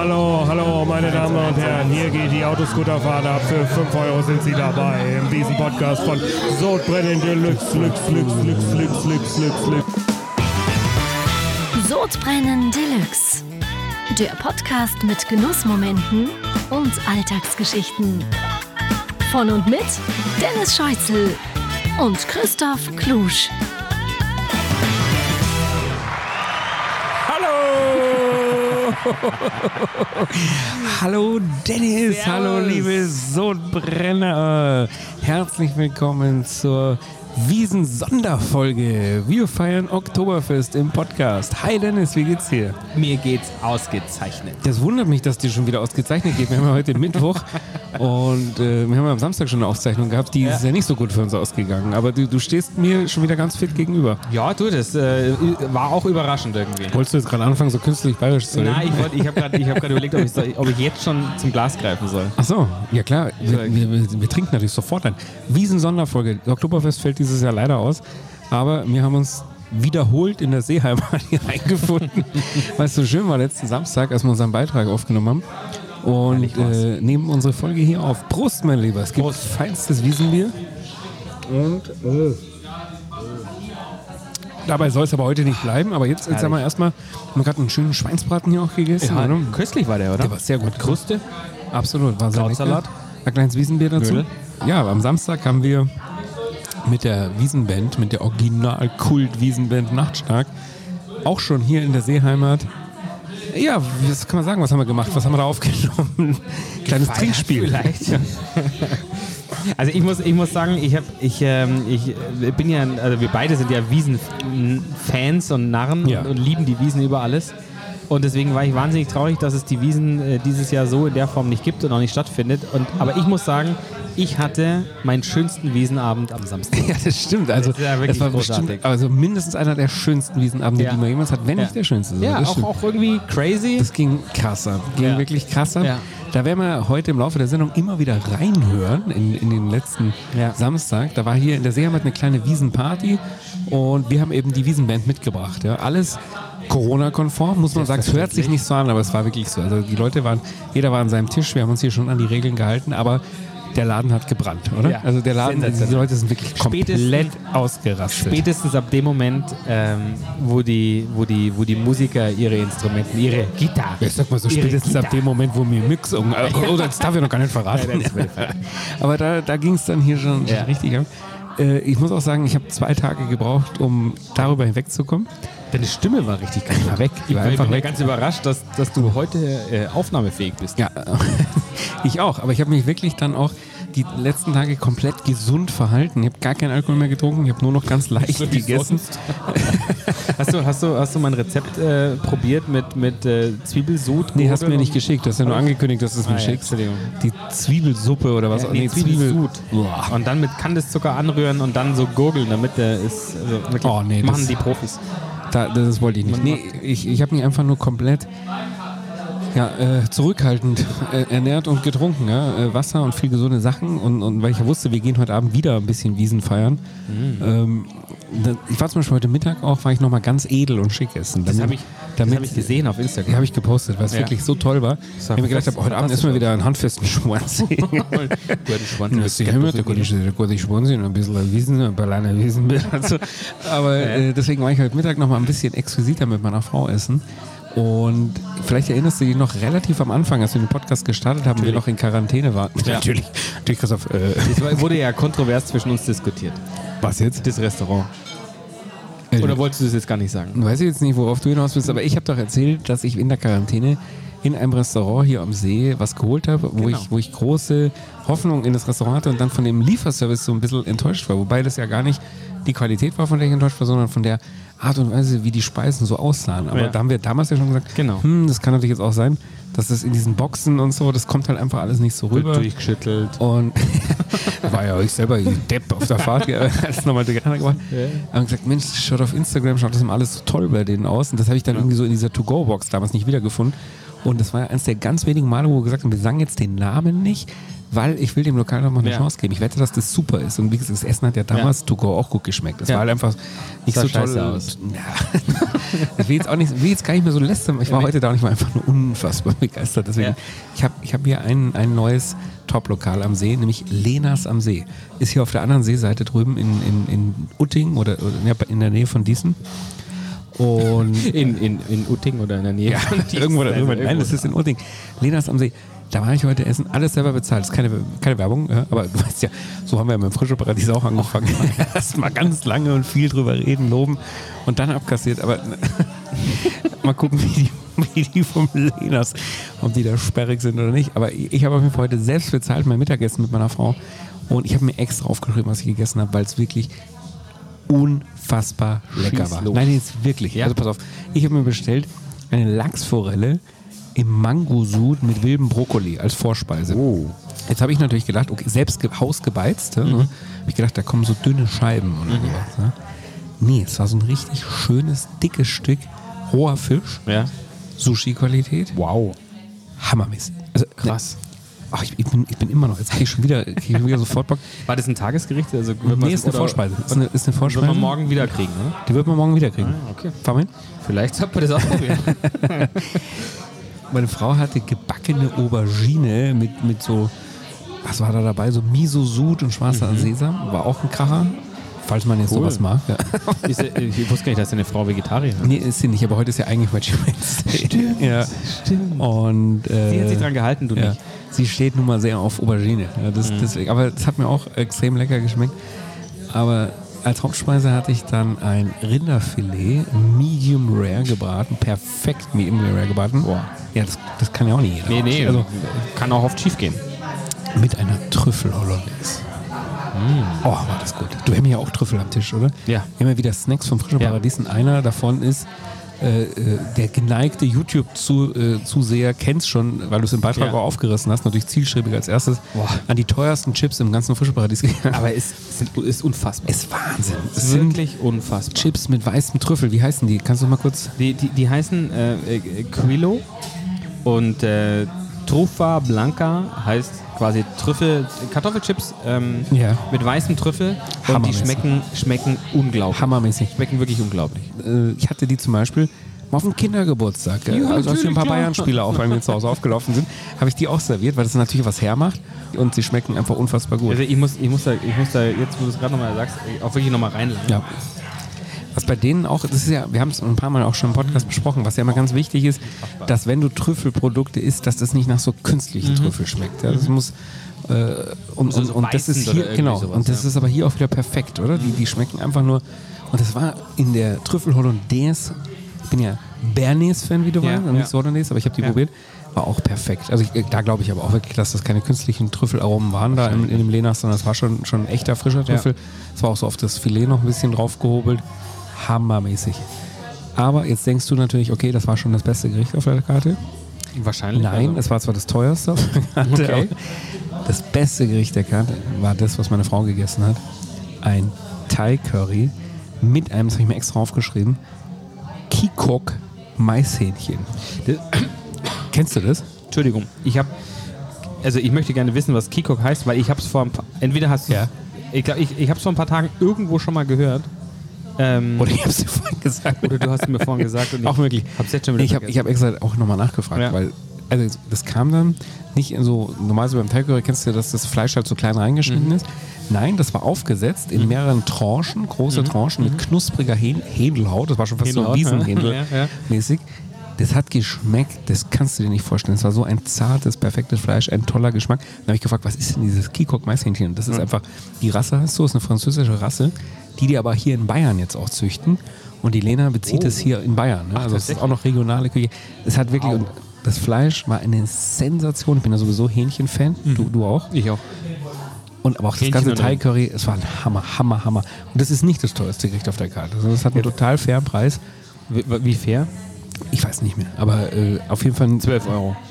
Hallo, hallo, meine Damen und Herren. Hier geht die Autoscooterfahrt ab. Für 5 Euro sind Sie dabei in diesem Podcast von Sodbrennen Deluxe, Lux, Lux, Lux, Lux, Lux, Lux, Lux. Sodbrennen Deluxe. Der Podcast mit Genussmomenten und Alltagsgeschichten. Von und mit Dennis Scheuzel und Christoph Klusch. Hallo! Dennis, hallo liebe Sodbrenner. Herzlich willkommen zur Wiesen-Sonderfolge. Wir feiern Oktoberfest im Podcast. Hi Dennis, wie geht's dir? Mir geht's ausgezeichnet. Das wundert mich, dass dir schon wieder ausgezeichnet geht. Wir haben ja heute Mittwoch und äh, wir haben ja am Samstag schon eine Aufzeichnung gehabt. Die ist ja nicht so gut für uns ausgegangen. Aber du, du stehst mir schon wieder ganz fit gegenüber. Ja, du, das äh, war auch überraschend irgendwie. Wolltest du jetzt gerade anfangen, so künstlich bayerisch zu reden? Nein, ich, ich habe gerade hab überlegt, ob ich, soll, ob ich jetzt schon zum Glas greifen soll. Ach so, ja klar. Wir, wir, wir, wir trinken natürlich sofort ein. Wiesen-Sonderfolge. Oktoberfest fällt dieses Jahr leider aus. Aber wir haben uns wiederholt in der Seeheimat hier eingefunden, weil es so schön war letzten Samstag, als wir unseren Beitrag aufgenommen haben. Und äh, nehmen unsere Folge hier auf. Prost, mein Lieber. Es gibt feinstes Wiesenbier. Und äh, dabei soll es aber heute nicht bleiben. Aber jetzt, jetzt haben wir erstmal, wir haben gerade einen schönen Schweinsbraten hier auch gegessen. oder? Köstlich war der, oder? Der war sehr gut. Kruste. Absolut, war sehr Krautsalat. Ein kleines Wiesenbier dazu. Knödel. Ja, am Samstag haben wir mit der Wiesenband, mit der Original-Kult-Wiesenband Nachtstark, auch schon hier in der Seeheimat. Ja, was kann man sagen, was haben wir gemacht? Was haben wir da aufgenommen? Kleines Gefeiert Trinkspiel. vielleicht. Also ich muss, ich muss sagen, ich, hab, ich, ähm, ich äh, bin ja, also wir beide sind ja Wiesen-Fans und Narren Ja. und, und lieben die Wiesen über alles. Und deswegen war ich wahnsinnig traurig, dass es die Wiesen äh, dieses Jahr so in der Form nicht gibt und auch nicht stattfindet. Und, aber ich muss sagen, ich hatte meinen schönsten Wiesenabend am Samstag. Ja, das stimmt. Also, Das ja das war großartig. bestimmt also mindestens einer der schönsten Wiesenabende, Ja. die man jemals hat, wenn Ja. nicht der schönste. So, Ja, auch, auch irgendwie crazy. Das ging krasser. Ging Ja. wirklich krasser. Ja. Da werden wir heute im Laufe der Sendung immer wieder reinhören in, in den letzten. Samstag. Da war hier in der Seeheimat eine kleine Wiesenparty und wir haben eben die Wiesenband mitgebracht. Ja. Alles Corona-konform, muss man sagen. Es hört sich nicht so an, aber es war wirklich so. Also die Leute waren, jeder war an seinem Tisch, wir haben uns hier schon an die Regeln gehalten, aber der Laden hat gebrannt, oder? Ja. Also der Laden, die. Leute sind wirklich komplett Spätestens- ausgerastet. Spätestens ab dem Moment, ähm, wo, die, wo, die, wo die Musiker ihre Instrumente, ihre Gitarre. Ich sag mal so, spätestens ab Gitarre- dem Moment, wo mir Mix um. Oder das darf ich noch gar nicht verraten. Aber da, da ging es dann hier schon Ja. richtig ab. Äh, Ich muss auch sagen, ich habe zwei Tage gebraucht, um darüber hinwegzukommen. Deine Stimme war richtig geil. war weg. Ich war war einfach bin weg. ganz überrascht, dass, dass du heute äh, aufnahmefähig bist. Ja, ich auch. Aber ich habe mich wirklich dann auch die letzten Tage komplett gesund verhalten. Ich habe gar keinen Alkohol mehr getrunken. Ich habe nur noch ganz leicht So gegessen. Hast du, hast du, hast du mein Rezept äh, probiert mit, mit äh, Zwiebelsud? Nee, hast du mir nicht geschickt. Du hast ja nur angekündigt, dass du es mir Ah, ja, schickst. Entschuldigung. Die Zwiebelsuppe oder was Ja, nee, Zwiebelsud. Boah. Und dann mit Kandiszucker anrühren und dann so gurgeln, damit der ist. Also Oh, nee, machen die Profis. Da, das wollte ich nicht. Nee, ich, ich habe mich einfach nur komplett ja, äh, zurückhaltend äh, ernährt und getrunken. Ja? Äh, Wasser und viel gesunde Sachen. Und, und weil ich ja wusste, wir gehen heute Abend wieder ein bisschen Wiesen feiern. Mhm. Ähm, da, ich war zum Beispiel heute Mittag auch, war ich nochmal ganz edel und schick essen. Das habe ich, das hab ich gesehen auf Die Instagram. habe ich gepostet, weil es Ja. wirklich so toll war. Ich habe mir gedacht, fast- heute Abend essen wir wieder einen handfesten Schwanz. Hattest Schwanz haben ja der gute, Schwanz und ein bisschen Wiesen, ein Berliner Wiesen. Also, aber äh, deswegen war ich heute Mittag noch mal ein bisschen exquisiter mit meiner Frau essen. Und vielleicht erinnerst du dich noch relativ am Anfang, als wir den Podcast gestartet haben, wir noch in Quarantäne waren. Natürlich. Natürlich, Christoph. Äh, Es wurde ja kontrovers zwischen uns diskutiert. was jetzt? Das Restaurant. Äh, Oder wolltest du das jetzt gar nicht sagen? Weiß ich jetzt nicht, worauf du hinaus bist, aber ich habe doch erzählt, dass ich in der Quarantäne in einem Restaurant hier am See was geholt habe, wo, Genau. ich, wo ich große Hoffnung in das Restaurant hatte und dann von dem Lieferservice so ein bisschen enttäuscht war. Wobei das ja gar nicht die Qualität war, von der ich enttäuscht war, sondern von der Art und Weise, wie die Speisen so aussahen. Aber Ja. da haben wir damals ja schon gesagt, Genau. hm, das kann natürlich jetzt auch sein, dass das in diesen Boxen und so, das kommt halt einfach alles nicht so rüber. Durchgeschüttelt. Und war ja ich selber Depp auf der Fahrt, ja, als nochmal durcheinander gemacht. Ja. Und gesagt, Mensch, schaut auf Instagram, schaut das immer alles so toll bei denen aus. Und das habe ich dann irgendwie so in dieser To-Go-Box damals nicht wiedergefunden. Und das war eines der ganz wenigen Male, wo wir gesagt haben, wir sagen jetzt den Namen nicht, weil ich will dem Lokal noch mal eine Ja. Chance geben. Ich wette, dass das super ist. Und wie gesagt, das Essen hat ja damals to go auch gut geschmeckt. Das Ja. war halt einfach nicht so toll. aus. Ja. ich will jetzt auch nicht, will jetzt gar nicht mehr so lästern. Ich war heute da und ich war einfach nur unfassbar begeistert. Deswegen, Ja. ich habe ich hab hier ein, ein neues Top-Lokal am See, nämlich Lenas am See. Ist hier auf der anderen Seeseite drüben in, in, in Utting oder, oder ja, in der Nähe von Diesen. Und In, in, in Utting oder in der Nähe. ja, irgendwo da drüben. Nein, das ist in Utting. Lenas am See. Da war ich heute essen, alles selber bezahlt. Das ist keine, keine Werbung, ja, aber du weißt ja, so haben wir mit dem Frische Paradies auch angefangen. Erst mal ganz lange und viel drüber reden, loben und dann abkassiert. Aber mal gucken, wie die, wie die vom Lenas, ob die da sperrig sind oder nicht. Aber ich habe auf jeden Fall heute selbst bezahlt mein Mittagessen mit meiner Frau. Und ich habe mir extra aufgeschrieben, was ich gegessen habe, weil es wirklich unfassbar lecker Schieß war. los. Nein, jetzt wirklich. Ja. Also pass auf, ich habe mir bestellt eine Lachsforelle im Mangosud mit wildem Brokkoli als Vorspeise. Oh. Jetzt habe ich natürlich gedacht, okay, selbst ge- hausgebeizt, ja, ne? habe ich gedacht, da kommen so dünne Scheiben oder sowas. Ne? Nee, es war so ein richtig schönes, dickes Stück roher Fisch, Ja. Sushi-Qualität, Wow. hammermäßig. Also, Krass. Ach, ich, ich, bin, ich bin immer noch, jetzt kriege ich schon wieder, krieg ich wieder sofort Bock. War das ein Tagesgericht? Also, Nee, ist eine Vorspeise. Ist eine, ist eine Vorspeise. Wird man morgen wieder kriegen, oder? Die wird man morgen wieder kriegen. Ah, okay. Fahr mal hin. Vielleicht sollte man das ausprobieren. Meine Frau hatte gebackene Aubergine mit, mit so, was war da dabei? So Miso-Sud und schwarzer Sesam. War auch ein Kracher. Falls man jetzt Mhm. Cool. sowas mag. Ja. Ich wusste gar nicht, dass deine Frau Vegetarierin ist. Nee, ist sie nicht, aber heute ist ja eigentlich Veggie Wednesday. Stimmt, ja. stimmt. Und, äh, Sie hat sich dran gehalten, du ja. nicht. Sie steht nun mal sehr auf Aubergine. Ja, das, deswegen, aber es hat mir auch extrem lecker geschmeckt. Aber als Hauptspeise hatte ich dann ein Rinderfilet, Medium Rare gebraten, perfekt Medium Rare gebraten. Boah. Ja, das, das kann ja auch nicht jeder. Nee, nee, Also kann auch oft schief gehen. mit einer Trüffel Hollandaise. Oh, war das gut. Du hast ja auch Trüffel am Tisch, oder? Ja. Immer wieder Snacks vom Frischen Ja. Paradies und einer davon ist äh, äh, der geneigte YouTube-Zuseher kennt schon, weil du es im Beitrag Ja. auch aufgerissen hast, natürlich zielstrebig als erstes Boah. an die teuersten Chips im ganzen Frischparadies gegangen. Aber es ist, ist unfassbar. es ist Wahnsinn. Es ist wirklich unfassbar. Chips mit weißem Trüffel. Wie heißen die? Kannst du mal kurz? Die, die, die heißen äh, äh, Quilo und äh, Trufa Blanca heißt quasi Trüffel, Kartoffelchips ähm, Ja. mit weißem Trüffel und die schmecken, schmecken unglaublich. Hammermäßig. Schmecken wirklich unglaublich. Äh, ich hatte die zum Beispiel mal auf dem Kindergeburtstag. äh, Ja, also als hier ein paar. Bayern-Spieler auch bei mir zu Hause aufgelaufen sind, habe ich die auch serviert, weil das natürlich was hermacht und sie schmecken einfach unfassbar gut. Also ich muss, ich muss, da, ich muss da, jetzt wo du es gerade nochmal sagst, auch wirklich nochmal reinladen. Ja. Was bei denen auch, das ist ja, wir haben es ein paar Mal auch schon im Podcast besprochen, was ja immer ganz wichtig ist, dass wenn du Trüffelprodukte isst, dass das nicht nach so künstlichen Trüffel schmeckt. Ja, das muss äh, und, und, und das ist hier genau sowas, und das ja. ist aber hier auch wieder perfekt, oder? Die, die schmecken einfach nur und das war in der Trüffel Hollandaise. Ich bin ja Bernays-Fan, wie du Ja, weißt, ja. nicht so Hollandaise, aber ich habe die probiert. War auch perfekt. Also ich, da glaube ich aber auch wirklich, dass das keine künstlichen Trüffelaromen waren da in, in dem Lenas, sondern es war schon, schon ein echter frischer Trüffel. Es war auch so auf das Filet noch ein bisschen draufgehobelt. Hammermäßig. Aber jetzt denkst du natürlich, okay, das war schon das beste Gericht auf der Karte. Wahrscheinlich. Nein, also. es war zwar das teuerste auf der Karte, Okay. das beste Gericht der Karte war das, was meine Frau gegessen hat. Ein Thai-Curry mit einem, das habe ich mir extra aufgeschrieben, Kikok Maishähnchen. Das- Kennst du das? Entschuldigung, ich habe, also ich möchte gerne wissen, was Kikok heißt, weil ich habe es vor ein paar, entweder hast du, Ja. ich glaube, ich, ich habe es vor ein paar Tagen irgendwo schon mal gehört. Ähm, Oder ich habe es dir vorhin gesagt. oder du hast es mir vorhin gesagt und Auch möglich. habe es jetzt schon wieder Ich habe hab extra auch nochmal nachgefragt, Ja. weil also das kam dann nicht in so, normalerweise beim Thai-Curry kennst du ja, dass das Fleisch halt so klein reingeschnitten Mhm. ist. Nein, das war aufgesetzt in mehreren Tranchen, große Tranchen mit knuspriger Hähn Hähndelhaut. Das war schon fast so Mhm. Hähndelhaut, ja. Wiesenhändel Ja, ja. mäßig. Das hat geschmeckt, das kannst du dir nicht vorstellen. Es war so ein zartes, perfektes Fleisch, ein toller Geschmack. Dann habe ich gefragt, was ist denn dieses Kikok Maishähnchen? Das ist einfach, die Rasse hast du, ist eine französische Rasse, die die aber hier in Bayern jetzt auch züchten. Und die Lena bezieht Oh. es hier in Bayern. Ne? also es ist auch noch regionale Küche. Es hat wirklich, und das Fleisch war eine Sensation. Ich bin ja sowieso Hähnchen-Fan, du, du auch. ich auch. Und aber auch das Hähnchen ganze und Thai-Curry, es war ein Hammer, Hammer, Hammer. Und das ist nicht das teuerste Gericht auf der Karte. Also das hat einen total fairen Preis. Wie, wie fair? Ich weiß nicht mehr, aber äh, auf jeden Fall ein 12 Euro.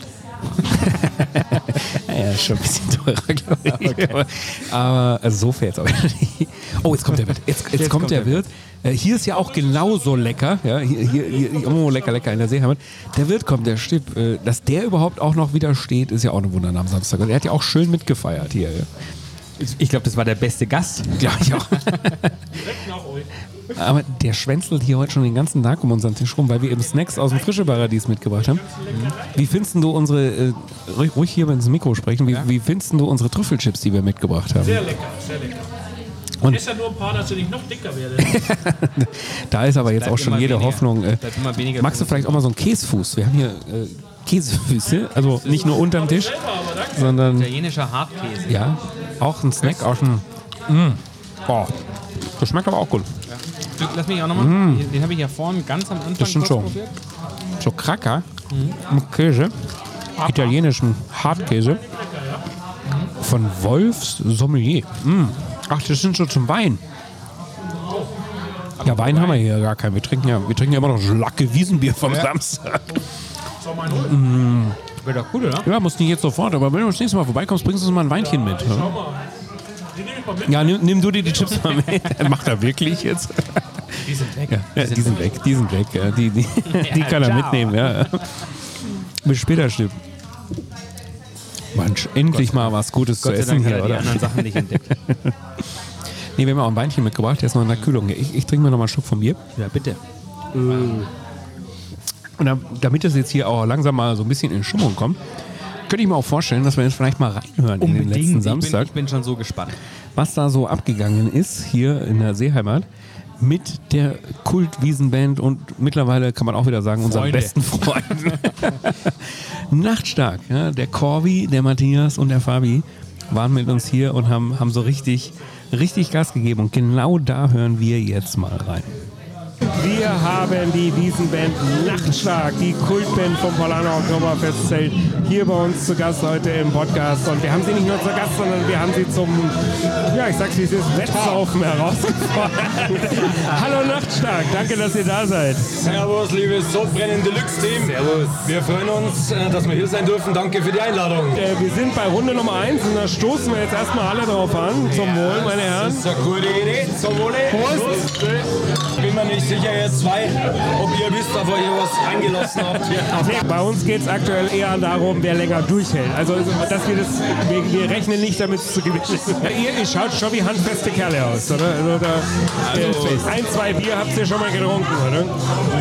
Ja, schon ein bisschen teurer, glaube ich. Aber, aber also so fair jetzt auch nicht. Oh, jetzt kommt der Wirt. Jetzt, jetzt, kommt, der Wirt. Äh, hier ist ja auch genauso lecker. Ja, hier, hier, hier, oh, lecker, lecker in der Seeheimat. Der Wirt kommt, der Stipp. Äh, dass der überhaupt auch noch wieder steht, ist ja auch eine Wunder am Samstag. Und er hat ja auch schön mitgefeiert hier. Ja. Ich glaube, das war der beste Gast. Glaube ich auch. Aber der schwänzelt hier heute schon den ganzen Tag um unseren Tisch rum, weil wir eben Snacks aus dem Frische Paradies mitgebracht haben. Wie findest du unsere, äh, ruhig, ruhig hier ins Mikro sprechen, wie, wie findest du unsere Trüffelchips, die wir mitgebracht haben? Sehr lecker, sehr lecker. Und- ist ja nur ein paar, dass ich noch dicker werde. Da ist aber jetzt auch schon jede weniger. Hoffnung. Äh, magst du vielleicht auch mal so einen Käsefuß? Wir haben hier äh, Käsefüße, also nicht nur unterm Tisch, sondern Italienischer Hartkäse. ja, auch ein Snack aus dem. Mm. Oh, das schmeckt aber auch gut. Lass mich auch nochmal. Den, den habe ich ja vorhin ganz am Anfang. Das stimmt schon. probiert. So Cracker mit Käse, italienischem Hartkäse von Wolfs Sommelier. Mm. Ach, das sind so zum Wein. Ja, Wein haben wir hier gar keinen. Wir trinken ja, wir trinken ja immer noch Schlacke Wiesenbier vom Samstag. Wäre doch cool, oder? Ja, muss nicht jetzt sofort, aber wenn du das nächste Mal vorbeikommst, bringst du uns mal ein Weinchen mit. Ja, nimm, nimm du dir die Chips mal mit. Macht er wirklich jetzt? Die sind weg. Ja, die sind weg, die sind weg. Ja. Die, die, die kann er mitnehmen, ja. Bis später, Stipp. Mensch, endlich mal was Gutes zu Gott sei essen Dank hat hier, er die oder? anderen Sachen nicht entdeckt. Nee, wir haben auch ein Weinchen mitgebracht, der ist noch in der Kühlung. Ich, ich trinke mir noch mal einen Schluck von mir. Ja, bitte. Und da, damit es jetzt hier auch langsam mal so ein bisschen in Stimmung kommt, könnte ich mir auch vorstellen, dass wir jetzt vielleicht mal reinhören in den letzten Ich bin, Samstag. ich bin schon so gespannt. was da so abgegangen ist hier in der Seeheimat mit der Kultwiesenband und mittlerweile kann man auch wieder sagen, unseren besten Freunden. Nachtstark, ja, der Corby, der Matthias und der Fabi waren mit uns hier und haben, haben so richtig, richtig Gas gegeben. Und genau da hören wir jetzt mal rein. Wir haben die Wiesenband Nachtstark, die Kultband vom Polano Oktoberfestzelt, hier bei uns zu Gast heute im Podcast. Und wir haben sie nicht nur zu Gast, sondern wir haben sie zum, ja, ich sag's wie es ist, Wettsaufen herausgefordert. Hallo Nachtstark, danke, dass ihr da seid. Servus, liebes Sodbrennen Deluxe Team. Servus. Wir freuen uns, äh, dass wir hier sein dürfen. Danke für die Einladung. Äh, wir sind bei Runde Nummer 1 und da stoßen wir jetzt erstmal alle drauf an. Zum Wohl, meine Herren. Das ist eine gute Idee. Zum Wohle. Prost. Bin mir nicht sicher jetzt zwei, ob ihr wisst, ob ihr was eingelassen habt. Bei uns geht es aktuell eher darum, wer länger durchhält. Also, dass wir das, wir, wir rechnen nicht damit zu gewinnen. ihr, ihr schaut schon wie handfeste Kerle aus, oder? Also, da, äh, ein, zwei Bier habt ihr schon mal getrunken, oder?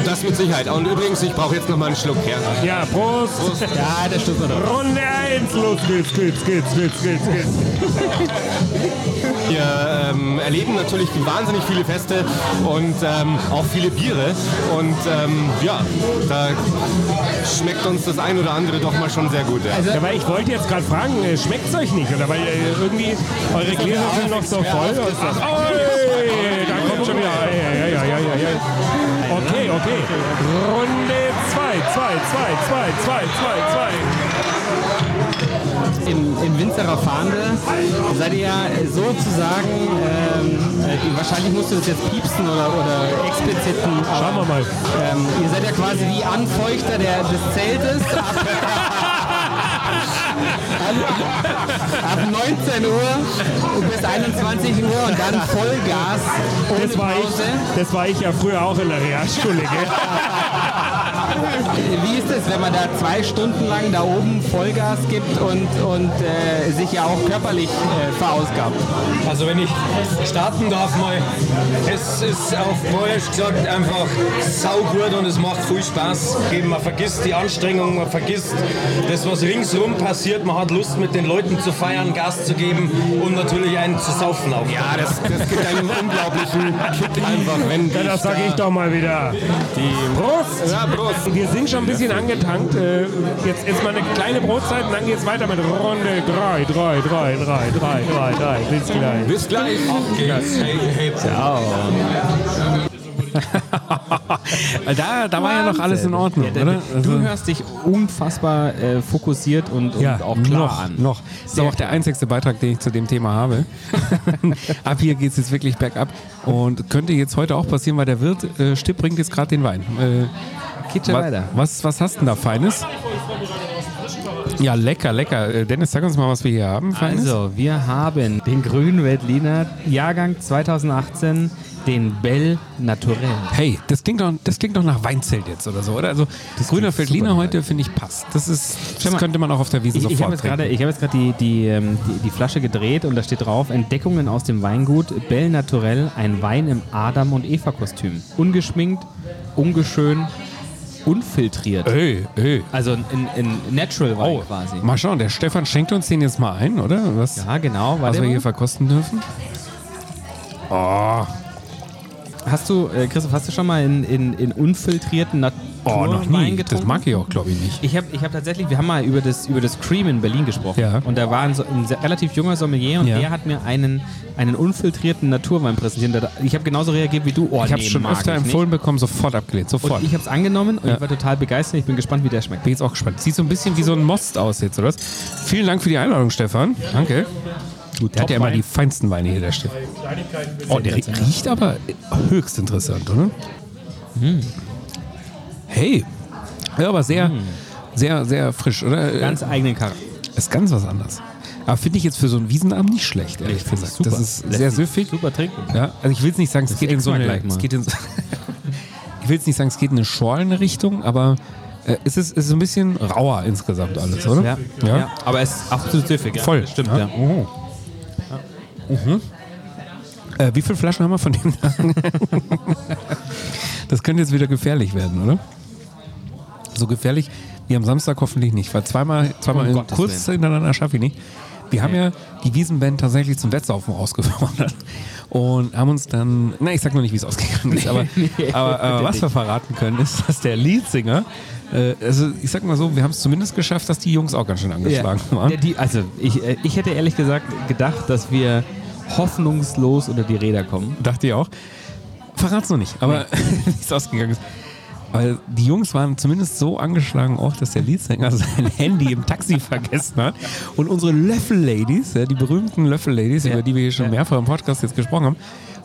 Das mit Sicherheit. Und übrigens, ich brauche jetzt noch mal einen Schluck her. Ja, Prost. Ja, das stimmt doch. Runde 1, los geht's, geht's, geht's, geht's, geht's, geht's. Wir ähm, erleben natürlich wahnsinnig viele Feste und ähm, auch viele Biere. Und ähm, ja, da schmeckt uns das ein oder andere doch mal schon sehr gut. Ja. Ja, weil ich wollte jetzt gerade fragen, schmeckt es euch nicht? Oder weil äh, irgendwie eure Gläser sind noch so voll. Ach, oi, da kommt schon wieder. Ja, ja, ja, ja, ja. Okay, okay. Runde 2, 2, 2, 2, 2, 2, 2. Im, Im Winzerer Fahndel seid ihr ja sozusagen, ähm, äh, wahrscheinlich musst du das jetzt piepsen oder, oder expliziten. Schauen wir mal. Ähm, ihr seid ja quasi die Anfeuchter der, des Zeltes. Ab, ab 19 Uhr bis 21 Uhr und dann Vollgas ohne Das war, Pause. ich, das war ich ja früher auch in der Realschule. Gell? Wie ist es, wenn man da zwei Stunden lang da oben Vollgas gibt und, und äh, sich ja auch körperlich äh, verausgabt? Also wenn ich starten darf mal, es ist auf Deutsch gesagt einfach saugut und es macht viel Spaß. Eben, man vergisst die Anstrengung, man vergisst das, was ringsrum passiert. Man hat Lust mit den Leuten zu feiern, Gas zu geben und natürlich einen zu saufen auch. Ja, das, das gibt einen unglaublichen Kick einfach, wenn Ja, das sage ich doch mal wieder. Prost! Ja, Prost. Wir sind schon ein bisschen angetankt. Äh, Jetzt, jetzt mal eine kleine Brotzeit und dann geht's weiter mit Runde 3, 3, 3, 3, 3, 3, 3. Bis gleich. Bis gleich. Hey, Da, da war ja noch alles in Ordnung, Ja, oder? du Also- hörst dich unfassbar äh, fokussiert und, und Ja, auch klar noch, an. noch. Das ist auch der einzigste Beitrag, den ich zu dem Thema habe. Ab hier geht es jetzt wirklich bergab und könnte jetzt heute auch passieren, weil der Wirt äh, Stipp bringt jetzt gerade den Wein. Äh, Geht schon wa- weiter. was, was hast du denn da Feines? Ja, lecker, lecker. Äh, Dennis, sag uns mal, was wir hier haben. Feines. Also, wir haben den grünen Veltliner Jahrgang 2018, den Bell Naturel. Hey, das klingt doch, das klingt doch nach Weinzelt jetzt oder so, oder? Also grüner Feldliner heute finde ich passt. Das ist, das mal, könnte man auch auf der Wiese Ich, ich sofort habe jetzt gerade ich hab jetzt gerade die, die, ähm, die, die Flasche gedreht und da steht drauf: Entdeckungen aus dem Weingut Bell Naturel, ein Wein im Adam- und Eva-Kostüm. Ungeschminkt, ungeschön, unfiltriert. Ey, ey. Also ein, ein Natural Wein quasi. Mal schauen, der Stefan schenkt uns den jetzt mal ein, oder? Was, Ja, genau. was wir mal. hier verkosten dürfen? Oh, Hast du, äh, Christoph, hast du schon mal in, in, in unfiltrierten Naturwein oh noch nie. getrunken? Das mag ich auch, glaube ich, nicht. Ich habe ich hab tatsächlich, wir haben mal über das, über das Cream in Berlin gesprochen. Ja. Und da war ein, ein sehr, relativ junger Sommelier und Ja. der hat mir einen, einen unfiltrierten Naturwein präsentiert. Ich habe genauso reagiert wie du. Oh, ich habe es schon öfter empfohlen bekommen, sofort abgelehnt, Nicht. sofort. Und ich habe es angenommen und Ja. ich war total begeistert. Ich bin gespannt, wie der schmeckt. bin jetzt auch gespannt. Sieht so ein bisschen wie so ein Most aus jetzt, oder? Vielen Dank für die Einladung, Stefan. Danke. Der hat ja immer die feinsten Weine hier, der Stefan. Oh, der rie- riecht aber höchst interessant, oder? Hm. Hey. Ja, aber sehr, sehr, sehr frisch, oder? Ganz eigenen Charakter. Ist ganz was anderes. Aber finde ich jetzt für so einen Wiesenabend nicht schlecht, ehrlich finde gesagt. es. Das ist sehr süffig. Super trinken. Ja, also ich will jetzt nicht sagen, es geht in so eine, es geht in so, ich will jetzt nicht sagen, es geht in eine schorlene Richtung, aber äh, es ist, es ist ein bisschen rauer insgesamt alles, oder? Ja. Ja. Aber es ist absolut süffig. Ja. Voll. Stimmt, Ja. ja. Oh. Mhm. Äh, wie viele Flaschen haben wir von dem? das könnte jetzt wieder gefährlich werden, oder? So gefährlich wie am Samstag hoffentlich nicht, weil zweimal, zweimal Gottes kurz Willen. hintereinander schaffe ich nicht. Wir haben ja die Wiesenband tatsächlich zum Wettsaufen rausgefordert und haben uns dann, na ich sag noch nicht, wie es ausgegangen ist, aber, aber, aber was wir verraten können, ist, dass der Leadsinger, also ich sag mal so, wir haben es zumindest geschafft, dass die Jungs auch ganz schön angeschlagen waren. Ja, die, also ich, äh, ich hätte ehrlich gesagt gedacht, dass wir hoffnungslos unter die Räder kommen. Dachte ich auch. Verrat's noch nicht, aber wie es ausgegangen ist. Weil die Jungs waren zumindest so angeschlagen auch, dass der Leadsänger sein Handy im Taxi vergessen hat. Und unsere Löffel-Ladies, ja, die berühmten Löffel-Ladies, Ja. über die wir hier schon Ja. mehrfach im Podcast jetzt gesprochen haben,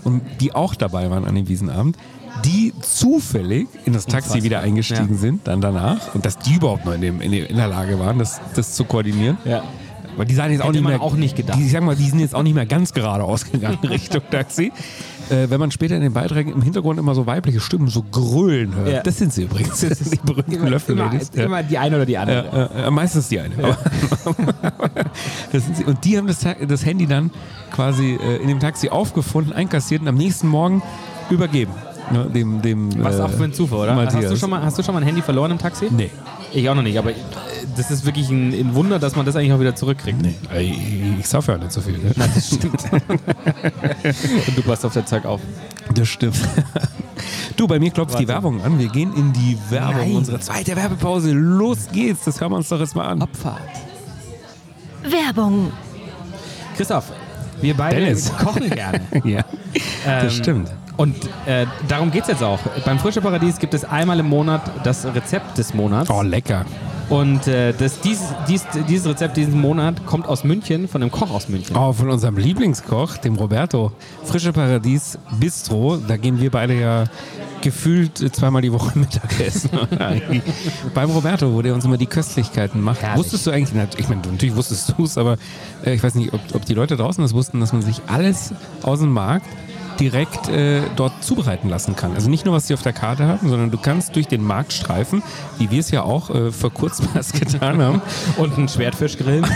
und die auch dabei waren an dem Wiesenabend, die zufällig in das Taxi Unfassbar. wieder eingestiegen Ja. sind, dann danach. Und dass die überhaupt noch in, dem, in, der- in der Lage waren, das, das zu koordinieren. Ja. Weil die sahen jetzt auch nicht mehr. auch nicht gedacht. Die, ich sag mal, die sind jetzt auch nicht mehr ganz gerade ausgegangen Richtung Taxi. Äh, wenn man später in den Beiträgen im Hintergrund immer so weibliche Stimmen so grölen hört. Ja. Das sind sie übrigens. Das sind die berühmten Immer, Löffel. immer, ja. immer die eine oder die andere. Ja, äh, meistens die eine. Und die haben das, das Handy dann quasi äh, in dem Taxi aufgefunden, einkassiert und am nächsten Morgen übergeben. Ne, dem, dem, Was äh, auch für ein Zufall, oder? Hast du, schon mal, hast du schon mal ein Handy verloren im Taxi? Nee. Ich auch noch nicht, aber äh, das ist wirklich ein, ein Wunder, dass man das eigentlich auch wieder zurückkriegt. Nee. Ich, ich sauf ja nicht so viel. Ne? Das stimmt. Und du passt auf dein Zeug auf. Das stimmt. Du, bei mir klopft die Warte. Werbung an. Wir gehen in die Werbung. Nein. Unsere zweite Werbepause. Los geht's. Das hören wir uns doch jetzt mal an. Abfahrt. Werbung. Christoph, wir beide Dennis. kochen gerne. Ja, das Ähm, stimmt. Und äh, darum geht es jetzt auch. Beim Frische Paradies gibt es einmal im Monat das Rezept des Monats. Oh, lecker. Und äh, das, dies, dies, dieses Rezept diesen Monat kommt aus München, von einem Koch aus München. Oh, von unserem Lieblingskoch, dem Roberto. Frische Paradies Bistro. Da gehen wir beide ja gefühlt zweimal die Woche Mittagessen. Beim Roberto, wo der uns immer die Köstlichkeiten macht. Herrlich. Wusstest du eigentlich, ich meine, natürlich wusstest du es, aber äh, ich weiß nicht, ob, ob die Leute draußen das wussten, dass man sich alles aus dem Markt direkt äh, dort zubereiten lassen kann. Also nicht nur, was sie auf der Karte haben, sondern du kannst durch den Markt streifen, wie wir es ja auch äh, vor kurzem erst getan haben. Und ein Schwertfischgrill.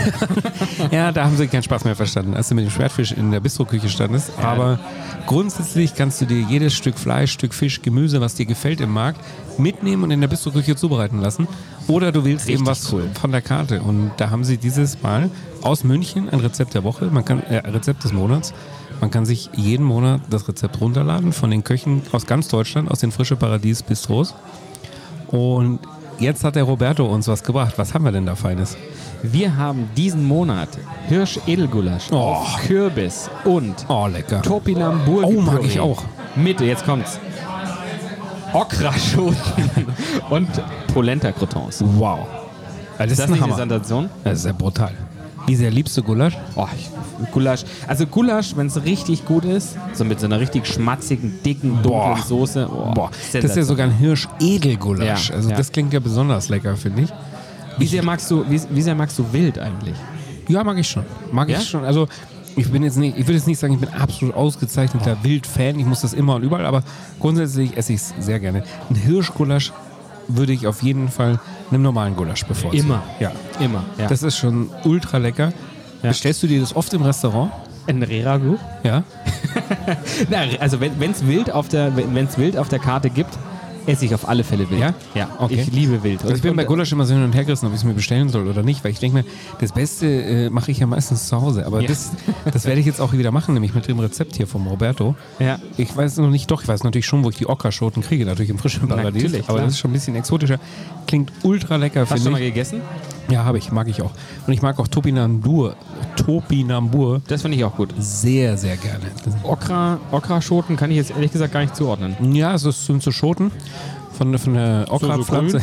Ja, da haben sie keinen Spaß mehr verstanden, als du mit dem Schwertfisch in der Bistroküche standest. Aber grundsätzlich kannst du dir jedes Stück Fleisch, Stück Fisch, Gemüse, was dir gefällt im Markt, mitnehmen und in der Bistroküche zubereiten lassen. Oder du wählst eben was von der Karte. Und da haben sie dieses Mal aus München ein Rezept der Woche, man kann, äh, Rezept des Monats. Man kann sich jeden Monat das Rezept runterladen von den Köchen aus ganz Deutschland, aus den Frische Paradies Bistros. Und jetzt hat der Roberto uns was gebracht. Was haben wir denn da Feines? Wir haben diesen Monat Hirsch-Edelgulasch auf Kürbis und Oh, lecker. Topinambur. Oh, mag ich auch. Mit, jetzt kommt's. Okraschoten und Polenta-Croutons. Wow. Das, Ist das ist ein nicht eine Hammer. Sensation? Das ist ja brutal. Wie sehr liebst du Gulasch? Oh, ich, Gulasch. Also Gulasch, wenn es richtig gut ist, so mit so einer richtig schmatzigen, dicken, dunklen. Soße. Oh, Boah, das ist ja sogar ein Hirsch-Edelgulasch. Ja, also ja. das klingt ja besonders lecker, finde ich. Wie sehr magst du, wie, wie sehr magst du wild eigentlich? Ja, mag ich schon. Mag Ja? ich schon. Also ich bin jetzt nicht, ich würde jetzt nicht sagen, ich bin absolut ausgezeichneter Wild-Fan. Ich muss das immer und überall, aber grundsätzlich esse ich es sehr gerne. Ein Hirschgulasch würde ich auf jeden Fall einem normalen Gulasch bevorzugen. Immer. Ja. Immer. Ja. Das ist schon ultra lecker. Ja. Bestellst du dir das oft im Restaurant? ein Reragu? Ja. Na, also wenn es wild auf der wild auf der Karte gibt, esse ich auf alle Fälle wild. Ja? Ja. Okay. Ich liebe wild. Also ich bin bei Gulasch immer so hin und her gerissen, ob ich es mir bestellen soll oder nicht, weil ich denke mir, das Beste äh, mache ich ja meistens zu Hause. Aber Ja. das, das werde ich jetzt auch wieder machen, nämlich mit dem Rezept hier vom Roberto. Ja. Ich weiß noch nicht, doch, ich weiß natürlich schon, wo ich die Okra-Schoten kriege, natürlich im frischen Paradies. Natürlich, aber klar. das ist schon ein bisschen exotischer. Klingt ultra lecker, Hast du finde mal ich. gegessen? Ja, habe ich, mag ich auch. Und ich mag auch Topinambur, Topinambur Das finde ich auch gut. sehr, sehr gerne. Okra-Schoten kann ich jetzt ehrlich gesagt gar nicht zuordnen. Ja, es sind so Schoten von, von der Okra-Pflanze.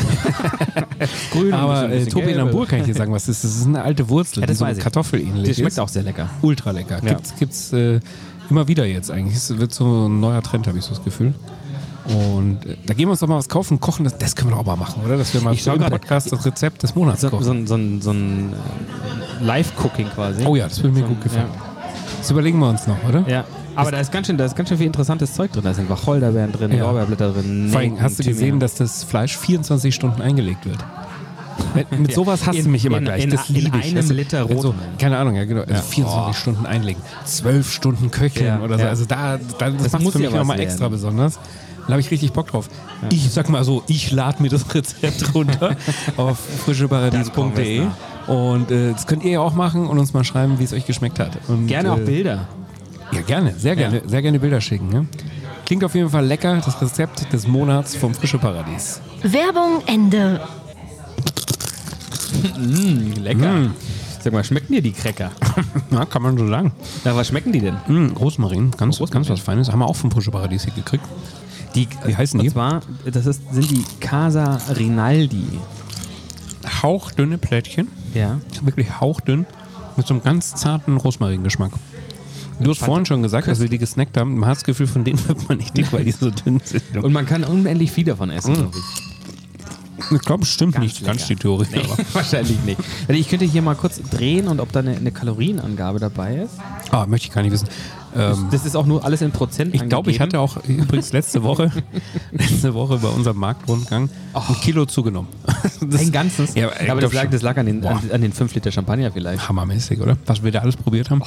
Grün, Aber äh, Topinambur kann ich dir sagen, was das ist. Das ist eine alte Wurzel, Ja, die das so weiß ich. kartoffelähnlich Das schmeckt ist. auch sehr lecker. Ultra lecker. Ja. Gibt's, gibt's äh, immer wieder jetzt eigentlich. Es wird so ein neuer Trend, habe ich so das Gefühl. Und äh, da gehen wir uns doch mal was kaufen, kochen. Das, das können wir doch auch mal machen, oder? Dass wir mal im Podcast das Rezept des Monats So, kochen. so, ein- so ein, so ein äh, Live-Cooking quasi. oh ja, das würde mir So gut gefallen. Das überlegen wir uns noch, oder? Ja. Aber da ist, ganz schön, da ist ganz schön viel interessantes Zeug drin. Da sind Wacholderbeeren drin, Ja. Lorbeerblätter drin. Vor allem hast du gesehen, dass das Fleisch 24 Stunden eingelegt wird. Mit, Ja. sowas hast In- du mich immer in- gleich. in- das in liebe ich. einem du, Liter wenn so, Rotwein. Keine Ahnung, ja genau. Also Ja. 24 Oh. Stunden einlegen, 12 Stunden köcheln Ja, oder so. ja. Also da, da das, Das macht muss für mich ja nochmal extra besonders. Da habe ich richtig Bock drauf. Ich sag mal so, ich lade mir das Rezept runter auf frischeparadies.de und äh, das könnt ihr ja auch machen und uns mal schreiben, wie es euch geschmeckt hat. Und, Gerne auch äh, Bilder. Ja, gerne, sehr gerne, sehr gerne Bilder schicken. Ne? Klingt auf jeden Fall lecker, das Rezept des Monats vom Frische Paradies. Werbung Ende. Lecker. Sag mal, schmecken dir die Cracker? Ja, kann man so sagen. Na, was schmecken die denn? Mm, Rosmarin, ganz, ganz was Feines. Haben wir auch vom Frische Paradies hier gekriegt. Die, Wie heißen und die? zwar, das ist, sind die Casa Rinaldi. Hauchdünne Plättchen, Ja. wirklich hauchdünn, mit so einem ganz zarten Rosmaringeschmack. Du hast vorhin schon gesagt, als wir die gesnackt haben, man hat das Gefühl, von denen wird man nicht dick, weil die so dünn sind. Und man kann unendlich viel davon essen, Mm. glaube ich. Ich glaube, stimmt nicht lecker. ganz die Theorie. Aber. Wahrscheinlich nicht. Also ich könnte hier mal kurz drehen und ob da eine, eine Kalorienangabe dabei ist. Ah, möchte ich gar nicht wissen. Ähm, Das ist auch nur alles in Prozent ich glaube, ich hatte auch übrigens letzte Woche, letzte Woche bei unserem Marktrundgang ein Kilo zugenommen. Das- ein ganzes. Ja, aber ich das lag, das lag an den, an, Boah. an den 5 Liter Champagner vielleicht. hammermäßig, oder? Was wir da alles probiert haben.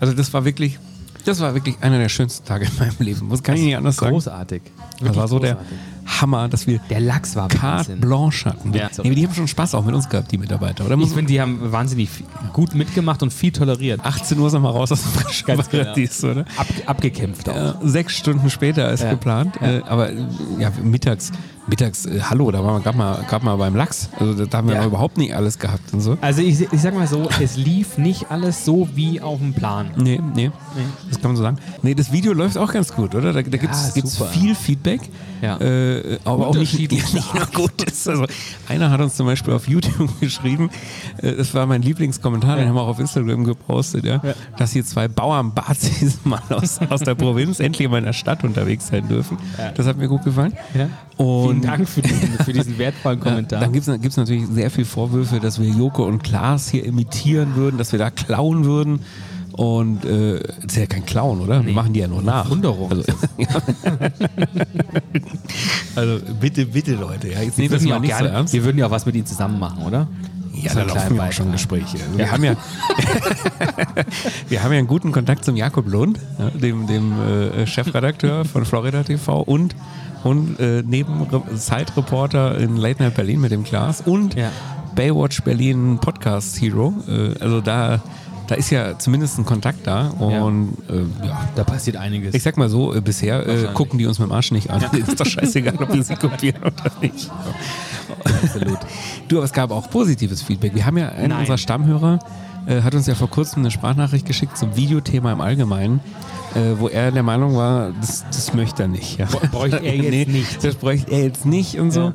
Also das war wirklich, das war wirklich einer der schönsten Tage in meinem Leben. Was kann ich nicht anders sagen? Großartig. Das war so der großartig. Hammer, dass wir Der Lachs war Carte. Blanche hatten. Ja. Nee, die haben schon Spaß auch mit uns gehabt, die Mitarbeiter, oder? Ich finde, die haben wahnsinnig viel, gut mitgemacht und viel toleriert. 18 Uhr sind wir raus aus dem frischen Ganz genau. Oder? Ab, abgekämpft auch. Äh, sechs Stunden später als Ja. geplant. Äh, aber ja, mittags, mittags, äh, hallo, da waren wir gerade mal, grad mal beim Lachs. Also da, haben wir Ja. überhaupt nicht alles gehabt und so. Also ich, ich sag mal so, es lief nicht alles so wie auf dem Plan. Nee, nee, das kann man so sagen. Nee, das Video läuft auch ganz gut, oder? Da, da gibt es viel Feedback, Ja. äh, aber auch nicht, nicht nur gut ist. Also, einer hat uns zum Beispiel auf YouTube geschrieben, äh, das war mein Lieblingskommentar, den haben wir auch auf Instagram gepostet, ja, dass hier zwei Bauernbazis mal aus, aus der Provinz endlich mal in der Stadt unterwegs sein dürfen. Das hat mir gut gefallen. Ja. Und Vielen Dank für diesen, für diesen wertvollen Kommentar. dann gibt es natürlich sehr viel Vorwürfe, dass wir Joko und Klaas hier imitieren würden, dass wir da klauen würden. Und äh, das ist ja kein Clown, oder? Wir machen die ja nur nach. Wunderung. Also, also bitte, bitte, Leute. Ja, jetzt wir, nehmt das ja mal nicht so gerne, ernst. wir würden ja auch was mit ihnen zusammen machen, oder? Ja, So da laufen ja auch schon. Gespräche. Also Wir haben ja, wir haben ja einen guten Kontakt zum Jakob Lund, ja, dem, dem äh, Chefredakteur von Florida TV und, und äh, neben Zeitreporter in Late Night Berlin mit dem Klaas und Ja. Baywatch Berlin Podcast Hero. Äh, also da, da ist ja zumindest ein Kontakt da und äh, ja. Da passiert einiges. Ich sag mal so, äh, bisher äh, gucken die uns mit dem Arsch nicht an. ist doch scheißegal, ob wir sie kopieren oder nicht. Absolut. Du, aber es gab auch positives Feedback. Wir haben ja einen Nein. unserer Stammhörer, äh, hat uns ja vor kurzem eine Sprachnachricht geschickt zum Videothema im Allgemeinen, äh, wo er der Meinung war, das, das möchte er nicht. Ja. bräuchte er jetzt nicht. Das bräuchte er jetzt nicht und so.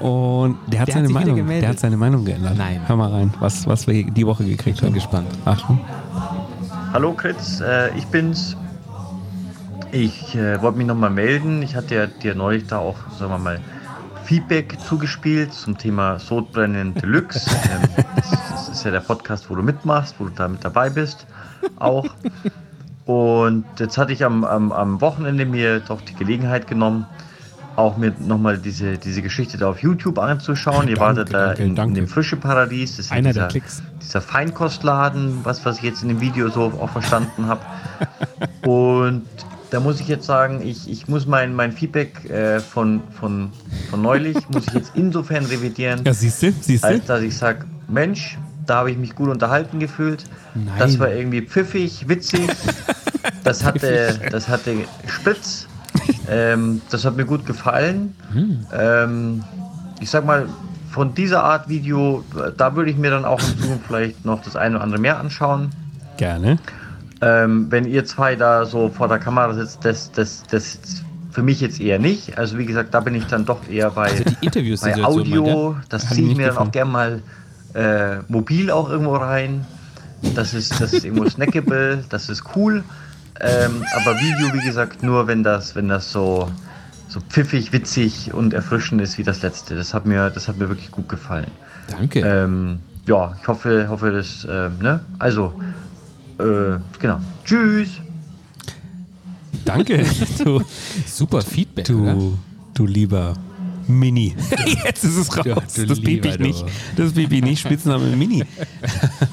Und der hat Der hat seine wieder Meinung, der hat seine Meinung geändert. Nein. Hör mal rein, was, was wir die Woche gekriegt haben. bin gespannt. Achtung. Hallo Kritz, äh, ich bin's. Ich äh, wollte mich nochmal melden. Ich hatte ja dir neulich da auch, sagen wir mal, Feedback zugespielt zum Thema Sodbrennen Deluxe. ähm, das, das ist ja der Podcast, wo du mitmachst, wo du da mit dabei bist. Auch. Und jetzt hatte ich am, am, am Wochenende mir doch die Gelegenheit genommen, auch mir nochmal diese, diese Geschichte da auf YouTube anzuschauen. Ihr wartet da in, in dem Frische Paradies. Das ist Einer dieser, der Klicks. dieser Feinkostladen, was, was ich jetzt in dem Video so auch verstanden habe. Und da muss ich jetzt sagen, ich, ich muss mein, mein Feedback äh, von, von, von neulich, muss ich jetzt insofern revidieren, Ja, siehst du, siehst du. als dass ich sage, Mensch, da habe ich mich gut unterhalten gefühlt. Nein. Das war irgendwie pfiffig, witzig. Das hatte, das hatte Spitz. Ähm, das hat mir gut gefallen. Ähm, ich sag mal, von dieser Art Video, da würde ich mir dann auch in Zukunft vielleicht noch das eine oder andere mehr anschauen. Gerne. Ähm, wenn ihr zwei da so vor der Kamera sitzt, das, das, das für mich jetzt eher nicht. Also wie gesagt, da bin ich dann doch eher bei, Also bei Audio. das ziehe ich mir nicht dann auch gerne mal äh, mobil auch irgendwo rein. Das ist, das ist irgendwo snackable, das ist cool. Ähm, aber Video, wie gesagt, nur wenn das, wenn das so, so pfiffig, witzig und erfrischend ist wie das letzte. Das hat mir, das hat mir wirklich gut gefallen. Danke. Ähm, ja, ich hoffe, hoffe das, ähm, ne? Also, äh, genau. Tschüss. Danke. Du, Super Feedback, oder? du, du lieber Mini. Jetzt ist es raus. Ja, das piep ich nicht. Das piep ich nicht. Spitzname Mini.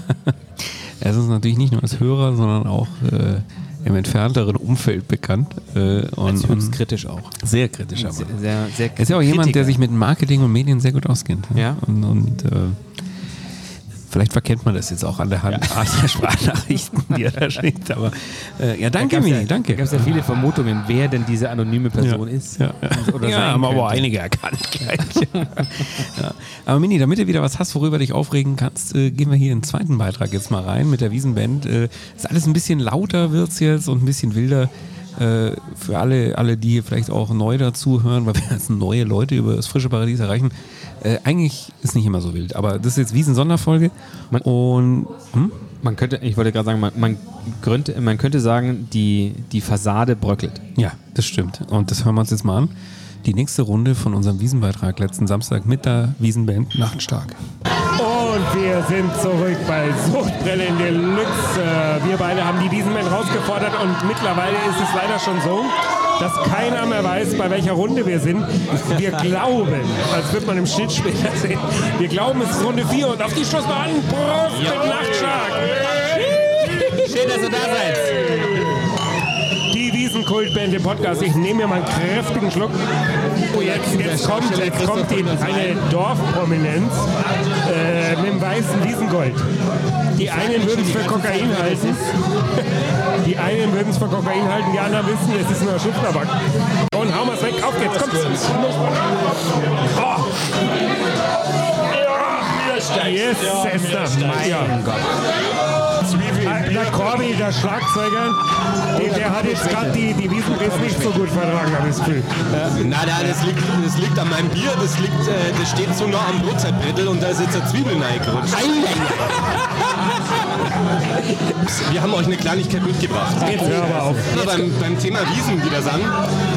er ist uns natürlich nicht nur als Hörer, sondern auch äh, im entfernteren Umfeld bekannt. Äh, und, und kritisch auch. sehr kritisch aber. Sehr, sehr, sehr Er ist ja auch jemand, der Kritiker. sich mit Marketing und Medien sehr gut auskennt. Ja. Und, und äh, vielleicht verkennt man das jetzt auch an der Hand Art der Sprachnachrichten, die er da schickt. Aber äh, ja, danke, Mini, ja, danke. Da gab es ja viele Vermutungen, wer denn diese anonyme Person ja. ist. Ja, ja. Ja haben aber einige erkannt gleich. ja. Aber Mini, damit du wieder was hast, worüber du dich aufregen kannst, äh, gehen wir hier in den zweiten Beitrag jetzt mal rein mit der Wiesenband. Äh, ist alles ein bisschen lauter wird's jetzt und ein bisschen wilder. Äh, für alle, alle, die hier vielleicht auch neu dazuhören, weil wir jetzt neue Leute über das frische Paradies erreichen. Äh, eigentlich ist nicht immer so wild, aber das ist jetzt Wiesen-Sonderfolge. Man- Und hm? Man könnte, ich wollte gerade sagen, man, man, könnte, man könnte sagen, die, die Fassade bröckelt. Ja, das stimmt. Und das hören wir uns jetzt mal an. Die nächste Runde von unserem Wiesenbeitrag letzten Samstag mit der Wiesenband Nachtstark. Und wir sind zurück bei Suchtbrillen Deluxe. Äh, Wir beide haben die Wiesenband rausgefordert und mittlerweile ist es leider schon so, dass keiner mehr weiß, bei welcher Runde wir sind. Wir glauben, als wird man im Schnitt später sehen, wir glauben, es ist Runde 4 und auf die stoßen wir an. Prost mit Nachtstark. Schön, dass ihr da seid. Die Wiesenkultband im Podcast. Ich nehme mir mal einen kräftigen Schluck. Oh, jetzt, jetzt kommt, jetzt kommt die, eine Dorfprominenz äh, mit dem weißen Wiesengold. Die einen würden es für Kokain halten. Die einen würden es für Kokain halten, die anderen wissen, es ist nur Schubtabak. Und hauen wir es weg. Auf geht's, kommt. Oh. Yes, Esther. Mein Gott. Der Corby, der Schlagzeuger, der, der hat jetzt gerade die, die Wiesenriss nicht so gut vertragen, habe ich das Gefühl. Nein, nein, das liegt, das liegt an meinem Bier, das, liegt, äh, das steht so nah am Brotzeitbrettel und da ist jetzt eine Zwiebel reingerutscht. Wir haben euch eine Kleinigkeit mitgebracht. Jetzt hör aber auf. Ja, beim, beim Thema Wiesen wieder sagen,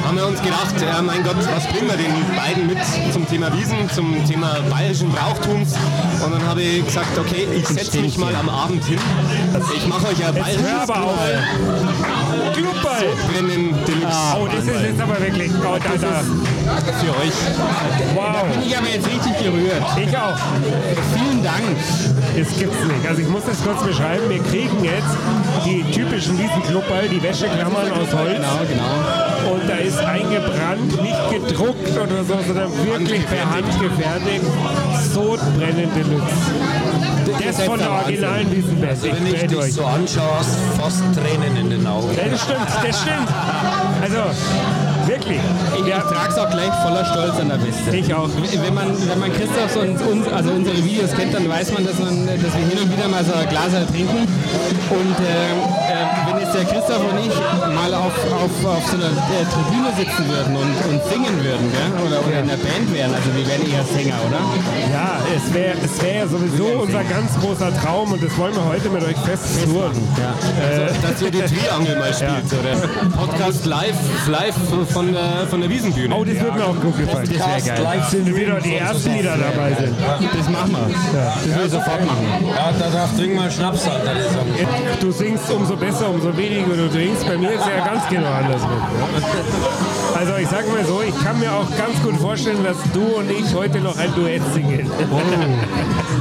haben wir uns gedacht, ja, mein Gott, was bringen wir den beiden mit zum Thema Wiesen, zum Thema bayerischen Brauchtums? Und dann habe ich gesagt, okay, ich setze mich mal am Abend hin. Ich mache euch ein Jetzt hör bayerisches aber auf. Clubball. Brennen Deluxe. Oh, das ist jetzt aber wirklich. Oh, da, da. für euch. Wow. Ich habe jetzt richtig gerührt. Ich auch. Vielen Dank. Das gibt's nicht. Also ich muss das kurz beschreiben. Wir kriegen jetzt die typischen Wiesenklubball, die Wäscheklammern aus Holz. Genau, genau. Und da ist eingebrannt, nicht gedruckt oder so, sondern wirklich per Hand gefertigt. Sodbrennen Deluxe. Das von der originalen Wiesenband. Ich Wenn ich quäl dich euch. so anschaue, fast Tränen in den Augen. Das stimmt, das stimmt. Also, wirklich. Ich, Ja, ich trage es auch gleich voller Stolz an der Weste. ich auch. Wenn man, wenn man Christoph und uns, also unsere Videos kennt, dann weiß man, dass, man, dass wir hin und wieder mal so ein Glas trinken. Und äh, äh, wenn jetzt der Christoph und ich mal auf, auf, auf so einer äh, Tribüne sitzen würden und, und singen würden, gell? Oder, oder in der Band wären, also wir wären eher Sänger, oder? Ja, es wäre es wär ja sowieso unser ganz großer Traum und das wollen wir heute mit euch festzurren. Dass ihr die Triangel mal spielt. Oder Podcast live, live von der, von der Wiesenbühne. Oh, das wird mir auch gut gefallen. Podcast live Sind wir wieder die Ersten, die da dabei sind. Das machen wir. Das will ich sofort machen. Ja, da darf trinken wir Schnaps. Das auch- Du singst umso besser, umso weniger du trinkst. Bei mir ist ja ganz genau andersrum. Also ich sag mal so, ich kann mir auch ganz gut vorstellen, dass du und ich heute noch ein Duett singen.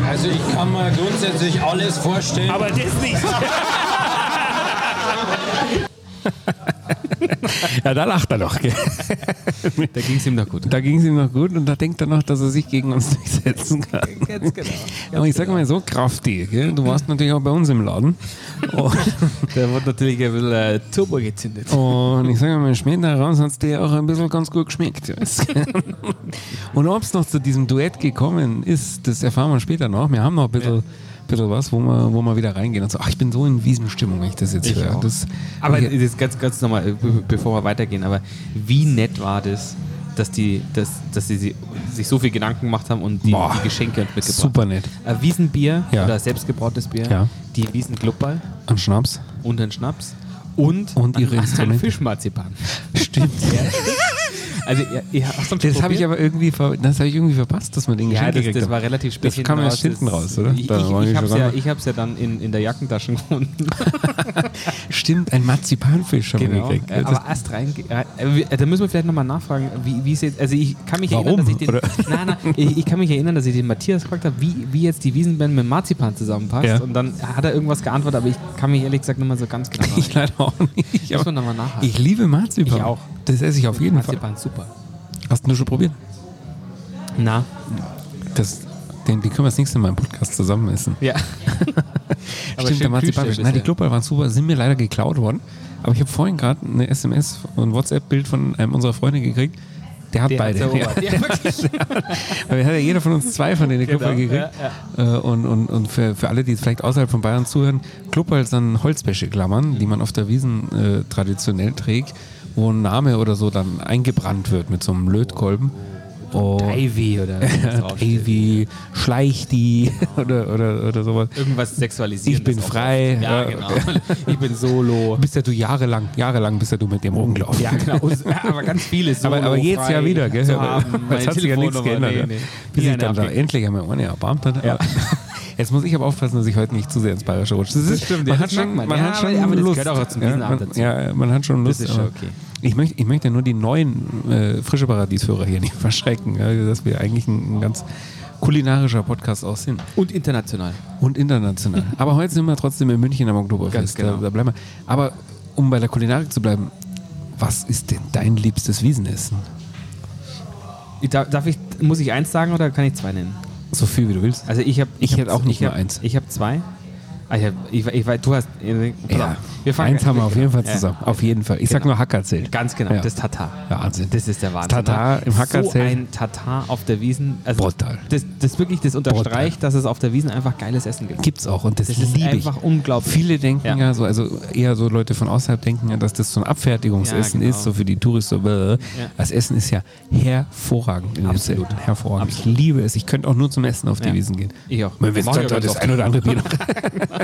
Also ich kann mir grundsätzlich alles vorstellen. Aber das nicht. ja, da lacht er noch. Gell? Da ging es ihm doch gut. Da ging es ihm noch gut und da denkt er noch, dass er sich gegen uns durchsetzen kann. Ganz genau. Aber ich sag mal so, Krafti, gell? du warst natürlich auch bei uns im Laden. Und, Da wurde natürlich ein bisschen äh, Turbo gezündet. und ich sage mal, später raus hat es dir auch ein bisschen ganz gut geschmeckt. Und ob es noch zu diesem Duett gekommen ist, das erfahren wir später noch. Wir haben noch ein bisschen, bisschen was, wo wir, wo wir wieder reingehen und so. Ach, ich bin so in Wiesenstimmung, wenn ich das jetzt Ich höre. Das, Aber ich, das ganz, ganz nochmal, äh, be- bevor wir weitergehen, aber wie nett war das, dass die, dass, dass sie si- sich so viel Gedanken gemacht haben und die, Boah, die Geschenke mitgebracht super nett. haben. Äh, Wiesenbier Ja. oder selbstgebrautes Bier, Ja. die Wiesenglubberl An Schnaps. und den Schnaps und, Und ihre ein, ein Instrumente. Fischmarzipan. Stimmt. Also hast schon Das habe ich aber irgendwie, ver das hab ich irgendwie verpasst, dass man den ja, das, das war relativ spät Das kam erst hinten raus, oder? Ich, ich, ich ich habe es ja, ich hab's ja dann in, in der Jackentasche gefunden. Stimmt, ein Marzipanfisch haben wir Genau. gekriegt. Äh, aber erst rein. Äh, wir- da müssen wir vielleicht nochmal nachfragen, wie, wie es jetzt. Also ich kann mich Warum? erinnern, dass ich den. Oder? Nein, nein, ich, ich kann mich erinnern, dass ich den Matthias gefragt habe, wie, wie jetzt die Wiesenband mit Marzipan zusammenpasst. Ja. Und dann hat er irgendwas geantwortet, aber ich kann mich ehrlich gesagt nicht mehr so ganz genau ich leider auch nicht. Muss Aber man nochmal nachhaken. ich liebe Marzipan. Ich auch. Das esse ich auf jeden Fall. Marzipan, super. Hast du schon probiert? Na, Das, den, die können wir das nächste Mal im Podcast zusammen essen. ja. Stimmt, der. Plüschtier Nein, die. Klopper waren super, sind mir leider geklaut worden. Aber ich habe vorhin gerade eine SMS und WhatsApp-Bild von einem unserer Freunde gekriegt. Der hat Der beide. hat's Ja. Ja. Weil wir hat ja jeder von uns zwei von denen Genau, gekriegt. Äh, Und, und, und für, für alle, die vielleicht außerhalb von Bayern zuhören, Klopper sind Holzwäscheklammern, die man auf der Wiesen äh, traditionell trägt, wo ein Name oder so dann eingebrannt wird mit so einem Lötkolben. Oh, Ivy oder was draufsteht. Davy, schleich die oder, oder, oder sowas. Irgendwas sexualisiert. Ich bin frei. Ja, genau. Ich bin solo. Bist ja du jahrelang, jahrelang bist ja du mit dem rumgelaufen. Ja, genau. Ja, aber ganz vieles. Aber, aber jedes Jahr wieder, gell? Zu haben, Jetzt hat sich ja nichts geändert. nee, ja. nee. Bis ich dann da endlich einmal ohne erbarmt hat. Ja. Jetzt muss ich aber aufpassen, dass ich heute nicht zu sehr ins Bayerische rutsche. Das, ist, stimmt, man das hat schon, man. man Ja, hat schon aber- aber das Lust. gehört auch zum ja, man, dazu. ja, man hat schon Das Lust. ist schon okay. Ich möchte, ich möchte nur die neuen äh, frische Paradiesführer hier nicht verschrecken, ja, dass wir eigentlich ein, ein ganz kulinarischer Podcast auch sind. Und international. Und international. Aber heute sind wir trotzdem in München am Oktoberfest. Genau. da, da bleiben wir. Aber um bei der Kulinarik zu bleiben, was ist denn dein liebstes Wiesenessen? Darf ich, muss ich eins sagen oder kann ich zwei nennen? So viel wie du willst. Also ich habe, Ich hätte auch nicht ich nur hab, eins. Ich habe zwei. Ah, ich, hab, ich, ich, weiß, du hast. Ja. Wir fangen eins haben wir auf jeden Fall Ja. zusammen. Auf jeden Fall. Ich sag Genau. nur Hackerzelt. Ganz genau, Ja. das Tatar. Wahnsinn. Das ist der Wahnsinn. Tatar ne? im So Hackerzelt. ein Tatar auf der Wiesen. Also Brutal. Das, das wirklich, das unterstreicht, dass es auf der Wiesen einfach geiles Essen gibt. Gibt's auch und das, Das ist liebe ich. einfach unglaublich. Viele denken ja. Ja. so, also eher so Leute von außerhalb denken ja, dass das so ein Abfertigungsessen Ja, genau. ist, so für die Touristen. So, Das Essen ist ja hervorragend. in Absolut. Zelten. Hervorragend. Ich liebe es. Ich könnte auch nur zum Essen auf die Ja. Wiesen gehen. Ich auch. Jetzt auch das ein oder andere Bier noch.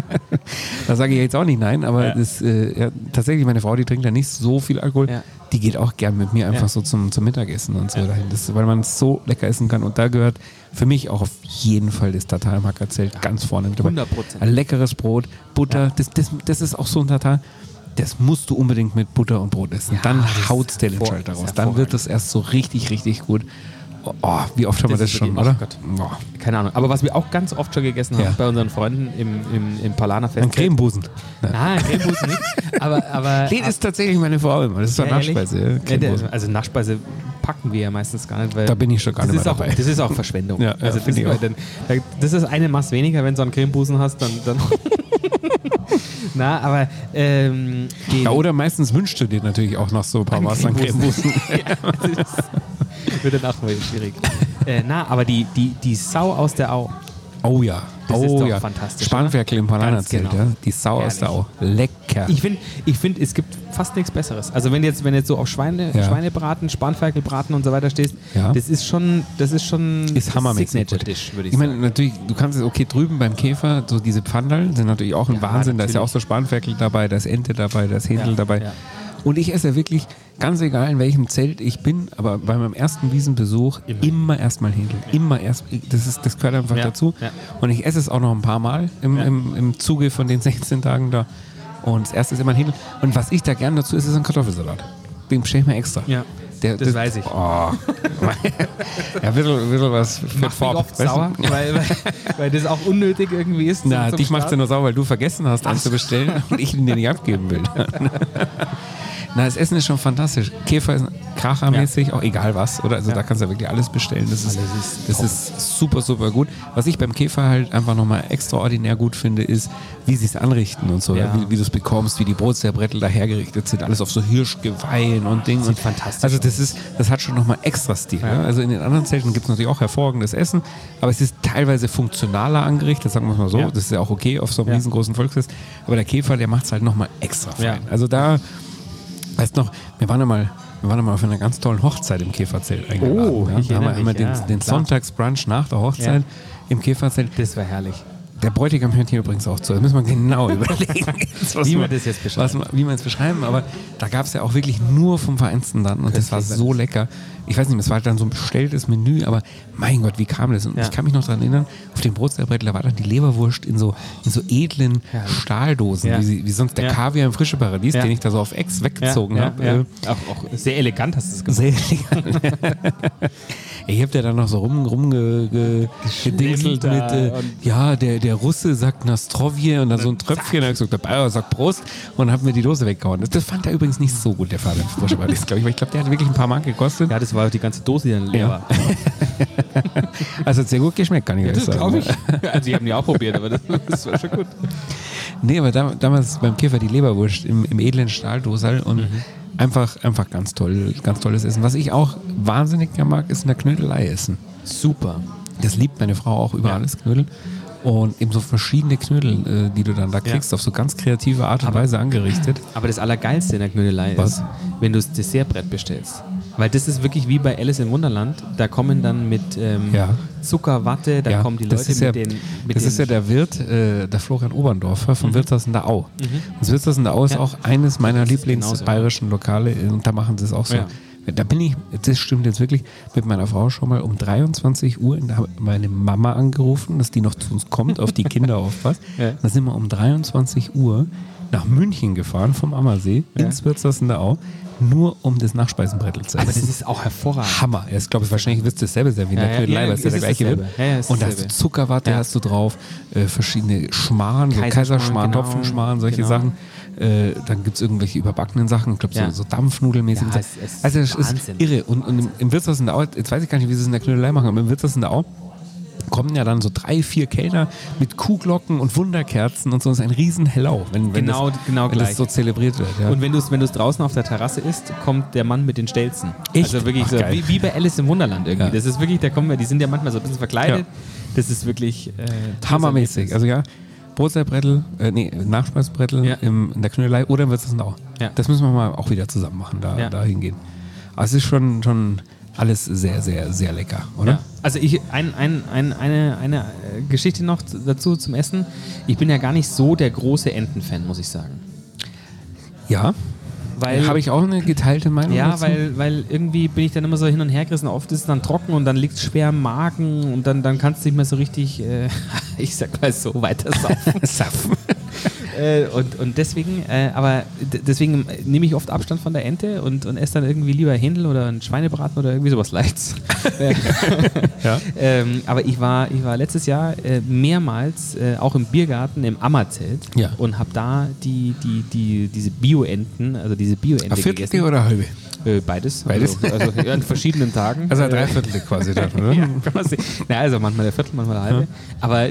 da sage ich jetzt auch nicht nein, aber Ja. das, äh, ja, tatsächlich, meine Frau, die trinkt ja nicht so viel Alkohol. Ja. Die geht auch gern mit mir einfach so zum, zum Mittagessen und so dahin. Das, weil man es so lecker essen kann. Und da gehört für mich auch auf jeden Fall das Tatar im Hackerzelt ganz vorne mit dabei. 100%. Ein leckeres Brot, Butter, das, das, das ist auch so ein Tatar. Das musst du unbedingt mit Butter und Brot essen. Ja, Dann haut's der den Schalter raus. Dann wird das erst so richtig, richtig gut. Oh, wie oft haben wir Das das ist schon, oder? oh. Keine Ahnung. Aber was wir auch ganz oft schon gegessen haben Ja. bei unseren Freunden im, im, im Palaner Fest. Ein Cremebusen. Ja. Nein, Cremebusen nicht. Aber, aber Den ist tatsächlich meine Frau immer. Das ist doch Ja? Nachspeise. Ja, also Nachspeise packen wir ja meistens gar nicht, weil Da bin ich schon gar das nicht mehr auch, dabei. Das ist auch Verschwendung. Ja, also das, ist, auch. dann, da- das ist eine Maß weniger, wenn du einen Cremebusen hast, dann. dann Na, aber ähm, Ja, oder meistens wünschst du dir natürlich auch noch so ein paar Maß an Cremebusen. ja, dann auch mal schwierig. äh, na, aber die, die, die Sau aus der Au. Oh ja. Das ist oh doch ja, fantastisch, Spanferkel im Palanerzelt, Ganz genau. ja. Die Sau aus der Au. Lecker. Ich finde, ich find, es gibt fast nichts Besseres. Also wenn jetzt, wenn jetzt so auf Schweine, Ja. Schweinebraten, Spanferkelbraten und so weiter stehst, Ja. das ist schon, das ist schon ist hammermäßig. Signature. Dish, würde ich, Ich meine, sagen. natürlich, du kannst es, okay, drüben beim Käfer, so diese Pfandal sind natürlich auch ein Ja, Wahnsinn. Da ist ja auch natürlich. so Spanferkel dabei, da ist Ente dabei, da ist Händel dabei. Ja. Und ich esse wirklich, ganz egal in welchem Zelt ich bin, aber bei meinem ersten Wiesenbesuch immer, erstmal Händel. Immer erst, das, ist, das gehört einfach Ja, dazu. ja. Und ich esse es auch noch ein paar Mal im, Ja. im, im Zuge von den 16 Tagen da. Und das erste ist immer ein Händel. Und was ich da gern dazu esse, ist ein Kartoffelsalat. Den bestelle ich mir extra. Ja, Der, das weiß ich. Oh. ja, ein bisschen, was für Farb, oft weißt sauer, weil, weil, weil das auch unnötig irgendwie ist. Na, dich macht ja Start. nur sauer, weil du vergessen hast, einen zu bestellen und ich ihn dir nicht abgeben will. Na, das Essen ist schon fantastisch. Käfer ist krachermäßig, auch egal was, oder? Also da kannst du ja wirklich alles bestellen. Das ist, das ist super, super gut. Was ich beim Käfer halt einfach nochmal extraordinär gut finde, ist, wie sie es anrichten und so, Ja. ja. wie, wie du es bekommst, wie die Brotzerbrettel da hergerichtet sind, alles auf so Hirschgeweihen und Dingen. Sieht und fantastisch Also das ist, das hat schon nochmal extra Stil. Ja. Also in den anderen Zelten gibt es natürlich auch hervorragendes Essen, aber es ist teilweise funktionaler angerichtet, sagen wir es mal so. Ja. Das ist ja auch okay auf so einem Ja. riesengroßen Volksfest. Aber der Käfer, der macht es halt nochmal extra fein. Ja. Also da, weißt noch, wir waren ja mal, wir waren ja mal auf einer ganz tollen Hochzeit im Käferzelt eingeladen. Oh, ja. Da haben wir einmal den, ja, den klar. Sonntagsbrunch nach der Hochzeit im Käferzelt. Das war herrlich. Der Bräutigam hört hier übrigens auch zu. Das müssen wir genau überlegen, Wie man- wir das jetzt beschreiben. Was, wie man es beschreiben. Aber da gab es ja auch wirklich nur vom dann. Und das war so lecker. Ich weiß nicht, es war halt dann so ein bestelltes Menü, aber mein Gott, wie kam das? Und Ja. ich kann mich noch daran erinnern, auf dem Brotzerbrettel, da war dann die Leberwurst in so, in so edlen Herrlich. Stahldosen, Ja. wie, sie- wie sonst der Ja. Kaviar im Frische Paradies, Ja. den ich da so auf Ex weggezogen ja, habe. ja, Äh, ja. Auch, auch sehr elegant hast du es gemacht. sehr elegant. Ich hab ja dann noch so rum, rumgedingselt da mit, äh, und- ja, der, der Russe sagt Nastrovje und dann so ein Tröpfchen, hab ich gesagt, der Bayer sagt Prost und hab mir die Dose weggehauen. Das, das fand er übrigens nicht so gut, der Paradies, glaube ich, glaube, der hat wirklich ein paar Mark gekostet. Ja, das war die ganze Dose, die dann leer Ja. war. Also hat sehr gut geschmeckt, kann ich ehrlich sagen. glaube ich. Also, die haben die auch probiert, aber das, das war schon gut. Nee, aber da, damals beim Käfer die Leberwurst im, im edlen Stahldosal und Mhm. Einfach, einfach ganz toll, ganz tolles Essen. Was ich auch wahnsinnig gern mag, ist in der Knödelei essen. Super. Das liebt meine Frau auch über Ja. alles Knödel. Und eben so verschiedene Knödel, äh, die du dann da kriegst, auf so ganz kreative Art und Weise angerichtet. Aber das Allergeilste in der Knödelei Was? ist, wenn du das Dessertbrett bestellst. Weil das ist wirklich wie bei Alice im Wunderland. Da kommen dann mit ähm, Ja. Zucker, Watte, da Ja, kommen die Leute ja, mit den. Mit das den ist ja der Wirt, äh, der Florian Oberndorfer vom Wirtshaus in der Au. Das Wirtshaus in der Au ist Mhm. Ja. auch eines meiner. Lieblingsbayerischen Lokale und da machen sie es auch so. Ja. Da bin ich, das stimmt jetzt wirklich, mit meiner Frau schon mal um 23 Uhr, da hat meine Mama angerufen, dass die noch zu uns kommt, auf die Kinder aufpasst. Ja. Da sind wir um 23 Uhr nach München gefahren vom Ammersee ins Wirtshaus in der Au, nur um das Nachspeisenbrettel zu Aber essen. das ist auch hervorragend. Hammer. Ich glaube, wahrscheinlich wirst du dasselbe wie in Ja, der ja, Knödelei, ja, weil es ja der ist gleiche. Ja, ja, ist und da hast du. Zuckerwatte Ja. hast du drauf, äh, verschiedene Schmarrn, so Kaiserschmarrn, genau. Topfenschmarrn, solche Genau. Sachen. Äh, dann gibt es irgendwelche überbackenen Sachen, ich glaube Ja. so, so Dampfnudelmäßig. Ja, also es ist ist Wahnsinn. irre. Und, und im, im Wirtshaus in der Au, jetzt weiß ich gar nicht, wie sie es in der Knödelei machen, aber im Wirtshaus in der Au kommen ja dann so drei, vier Kellner mit Kuhglocken und Wunderkerzen und so. Das ist ein riesen Hellau, wenn, wenn, Genau- das, genau wenn das so zelebriert wird. Ja. Und wenn du es wenn du's draußen auf der Terrasse isst, kommt der Mann mit den Stelzen. Echt? Also wirklich Ach, so, wie, wie bei Alice im Wunderland irgendwie. Ja. Das ist wirklich, da kommen wir, die sind ja manchmal so ein bisschen verkleidet. Ja. Das ist wirklich äh, Hammermäßig. Also ja, Brotzeitbrettel, äh, nee, Nachspeisbrettel Ja. im, in der Knödelei oder im Wirtshaus Ja. Das müssen wir mal auch wieder zusammen machen, da, Ja. da hingehen. Aber es ist schon, schon alles sehr, sehr, sehr lecker, oder? Ja. Also ich, ein, ein, ein, eine, eine äh, Geschichte noch dazu zum Essen. Ich bin ja gar nicht so der große Entenfan, muss ich sagen. Ja. Weil- Habe ich auch eine geteilte Meinung Ja, dazu? weil, weil irgendwie bin ich dann immer so hin und her gerissen. Oft ist es dann trocken und dann liegt es schwer im Magen und dann, dann kannst du nicht mehr so richtig, äh, ich sag mal so, weiter saufen. Äh, und, und deswegen, äh, aber deswegen nehme ich oft Abstand von der Ente und, und esse dann irgendwie lieber Händel oder einen Schweinebraten oder irgendwie sowas Leichts. Ja. ähm, aber ich war, ich war letztes Jahr äh, mehrmals äh, auch im Biergarten im Ammerzelt Ja. und habe da die, die, die, diese Bio-Enten, also diese Bio-Ente Viertel gegessen. oder halbe? Äh, beides. Beides? Also, also an verschiedenen Tagen. Also ein Äh, Dreiviertel quasi dann, oder? ja, sehen. Na, also manchmal der Viertel, manchmal der halbe. Ja. Aber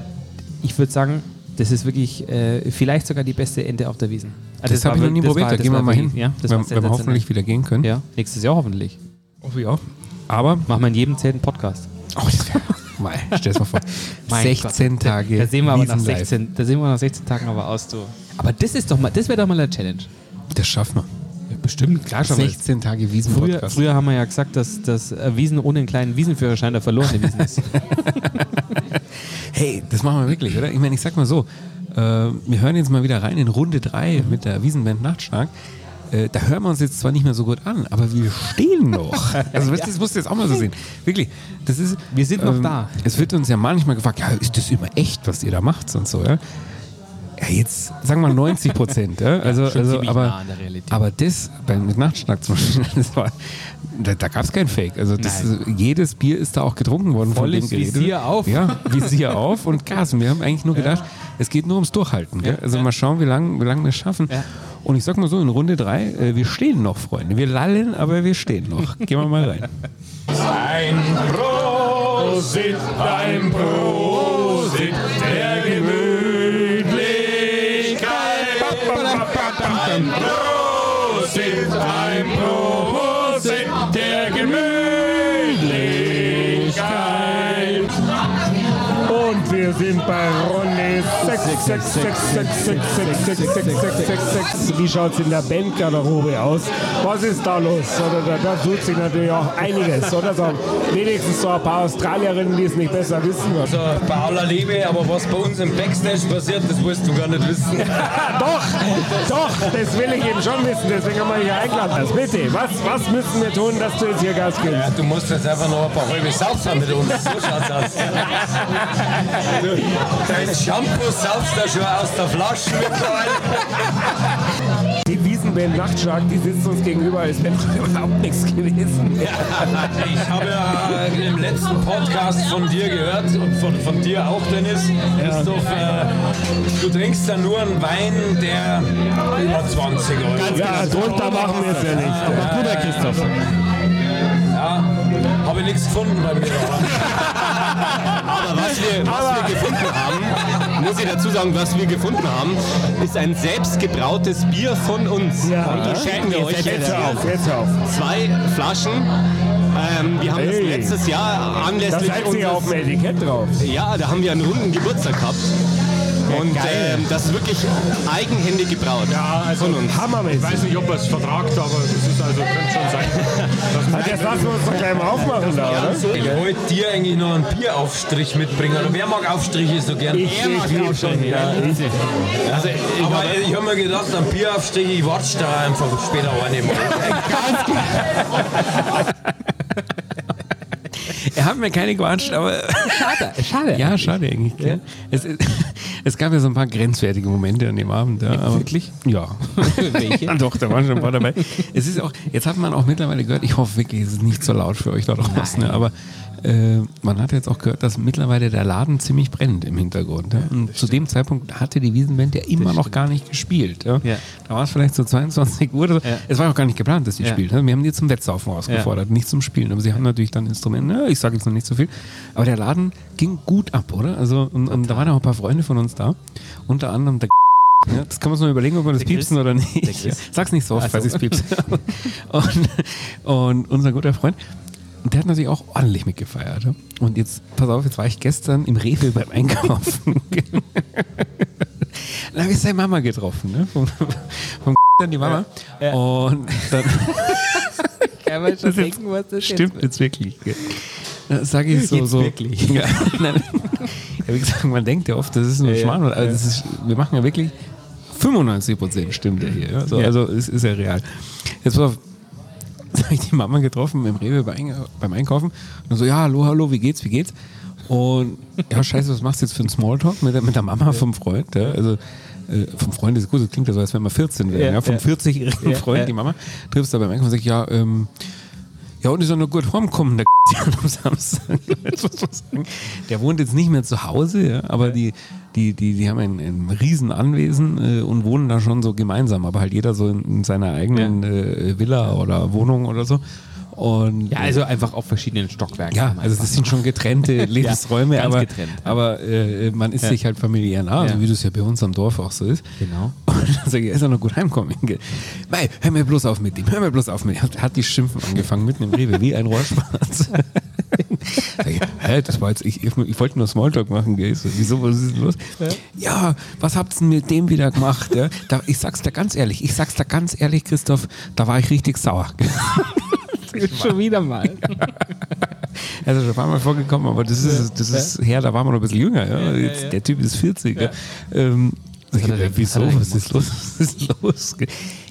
ich würde sagen, das ist wirklich äh, vielleicht sogar die beste Ente auf der Wiesen. Also Das, war habe ich noch nie das probiert, war- da das gehen wir mal hin. Ja, das wenn, wenn wir hoffentlich wieder gehen können. Ja, nächstes Jahr hoffentlich. Hoffe ich auch. Aber, Machen wir in jedem einen Podcast. oh, das wäre Mal, stell dir mal vor. Mein 16 Gott, Tage. Da, sehen wir aber nach Wiesen live. 16, da sehen wir nach 16 Tagen aber aus, du. Aber das ist doch mal, das wäre doch mal eine Challenge. Das schaffen wir. Bestimmt, klar schon. 16 Tage Wiesen Früher, früher haben wir ja gesagt, dass, dass äh, Wiesen ohne einen kleinen Wiesenführerschein der verlorene Wiesen ist. Hey, das machen wir wirklich, oder? Ich meine, ich sag mal so, äh, wir hören jetzt mal wieder rein in Runde 3 mit der Wiesenband Nachtstark. Äh, da hören wir uns jetzt zwar nicht mehr so gut an, aber wir stehen noch. Also das musst du jetzt auch mal so sehen. Wirklich, das ist... ähm, Wir sind noch da. Es wird uns ja manchmal gefragt, ja, ist das immer echt, was ihr da macht und so, ja? Ja, jetzt sagen wir 90 Prozent, ja? Also, also aber, nah aber das bei, mit Nachtstark zum Beispiel, das war, da, da gab es kein Fake. Also das, jedes Bier ist da auch getrunken worden Volles von dem Gerede. Visier auf. Ja, Visier auf und Gas. Und wir haben eigentlich nur gedacht, es geht nur ums Durchhalten. Gell? Also mal schauen, wie lange wie lang wir es schaffen. Ja. Und ich sag mal so, in Runde drei, äh, wir stehen noch, Freunde. Wir lallen, aber wir stehen noch. Gehen wir mal rein. Ein Prosit, ein Prosit wir Wie schaut es in der Bandgarderobe aus? Was ist da los? Oder da, da tut sich natürlich auch einiges. Oder so wenigstens so ein paar Australierinnen, die es nicht besser wissen. Also bei aller Liebe, aber was bei uns im Backstage passiert, das willst du gar nicht wissen. doch, doch, das will ich eben schon wissen. Deswegen haben wir dich eingeladen. Also bitte, was, was müssen wir tun, dass du jetzt hier Gas gibst? Ja, du musst jetzt einfach noch ein paar halbe Saufer mit uns. So schaut's aus. Dein Shampoo saufst da schon aus der Flasche mittlerweile. Die Wiesenband Nachtstark, die sitzt uns gegenüber, als wäre überhaupt nichts gewesen. Ich habe ja im letzten Podcast von dir gehört und von, von dir auch, Dennis, Christoph, äh, du trinkst da nur einen Wein, der über 20 Euro Ja, drunter machen wir es ja nicht. Guter Christoph. Ja, habe ich nichts gefunden bei mir. Aber was wir, was wir gefunden haben, muss ich dazu sagen, was wir gefunden haben, ist ein selbstgebrautes Bier von uns. Ja. Und das schenken wir euch Jetzt auf, jetzt auf. zwei Flaschen. Ähm, wir haben Hey. das letztes Jahr anlässlich seid ihr auf dem unseres, Etikett drauf. ja, da haben wir einen runden Geburtstag gehabt. Und ähm, das ist wirklich eigenhändig gebraut von uns. Hammermäßig. Ich weiß nicht, ob er es vertragt, aber das ist also, könnte schon sein. Also jetzt lassen wir uns doch gleich mal aufmachen da, oder? Ich wollte dir eigentlich noch einen Bieraufstrich mitbringen. Oder wer mag Aufstriche so gern? Ich, ich liebe schon. Ja, ich, Also, aber ich habe mir gedacht, ein Bieraufstrich, ich warte da einfach später eine mal. Er hat mir keine gewatscht, aber. Schade, schade. Ja, schade eigentlich. gell? Es, es gab ja so ein paar grenzwertige Momente an dem Abend. Ja, aber, wirklich? Ja. Welche? Doch, da waren schon ein paar dabei. Es ist auch, jetzt hat man auch mittlerweile gehört, ich hoffe wirklich, es ist nicht so laut für euch da draußen, ne, aber äh, man hat jetzt auch gehört, dass mittlerweile der Laden ziemlich brennt im Hintergrund. Ja? Und zu dem Zeitpunkt hatte die Wiesenband ja immer noch gar nicht gespielt. Ja? Ja. Da war es vielleicht so 22 Uhr so. Ja. Es war auch gar nicht geplant, dass die spielt. Wir haben die zum Wettsaufen ausgefordert, nicht zum Spielen. Aber sie haben natürlich dann Instrumente, ich sage jetzt noch nicht so viel. Aber der Laden ging gut ab, oder? Also, und, und da waren auch ein paar Freunde von uns da. Unter anderem der ja, das kann man sich noch überlegen, ob wir das Der Chris. piepsen oder nicht. Chris. Sag's nicht so oft, Ach so. falls ich es piepse. und, und unser guter Freund, und der hat natürlich auch ordentlich mitgefeiert. ja. Und jetzt, pass auf, jetzt war ich gestern im Rewe beim Einkaufen. da habe ich seine Mama getroffen, ne? Vom, vom dann die Mama. Ja. Und dann Kann man schon jetzt- denken, was das stimmt jetzt wirklich. gell. Da sage ich so, Jetzt so. wirklich. Ja, nein, ja, wie gesagt, man denkt ja oft, das ist nur Ja, ja. Schmarrn. Also ist, wir machen ja wirklich 95 Prozent stimmt ja hier. Ja? So, Ja. Also es ist ja real. Jetzt pass auf, habe ich die Mama getroffen im Rewe beim Einka- beim Einkaufen. Und so, ja, hallo, hallo, wie geht's, wie geht's? Und ja, scheiße, was machst du jetzt für einen Smalltalk mit der, mit der Mama vom Freund? Ja? Also äh, vom Freund ist gut, das klingt ja so, als wenn wir 14 wären. Ja, Ja, Vom ja. 40-jährigen Ja, Freund, die Mama, triffst du da beim Einkaufen und sagst, ja, ähm, ja, und ist er noch gut rumgekommen, der am Samstag. Der wohnt jetzt nicht mehr zu Hause, ja, aber die, die, die, die haben ein, ein riesen Anwesen äh, und wohnen da schon so gemeinsam, aber halt jeder so in, in seiner eigenen äh, Villa oder Wohnung oder so. Und Ja, also einfach auf verschiedenen Stockwerken. ja, also das sind schon getrennte Lebensräume, ganz aber, getrennt, ja. aber äh, man ist Ja. sich halt familiär nah, also Ja. wie das ja bei uns am Dorf auch so ist. Genau. Dann sage ich, er ist er noch gut heimkommen. Mei, hör mir bloß auf mit dem, hör mir bloß auf mit dem. Hat, hat die Schimpfen angefangen mitten im Rewe, wie ein Rohrspatz. Hä, das war jetzt, ich, ich, ich wollte nur Smalltalk machen, gell? So, wieso, was ist denn los? Ja, was habt ihr denn mit dem wieder gemacht? Ja? Da, ich sag's dir ganz ehrlich, ich sag's dir ganz ehrlich, Christoph, da war ich richtig sauer. Schon wieder mal. Also schon ein paar Mal vorgekommen, aber das ist, das ist her, da waren wir noch ein bisschen jünger. Ja? Jetzt, Der Typ ist 40. Ja. Ähm, ich, hat er- wieso? was hat er Was ist los? Was ist los?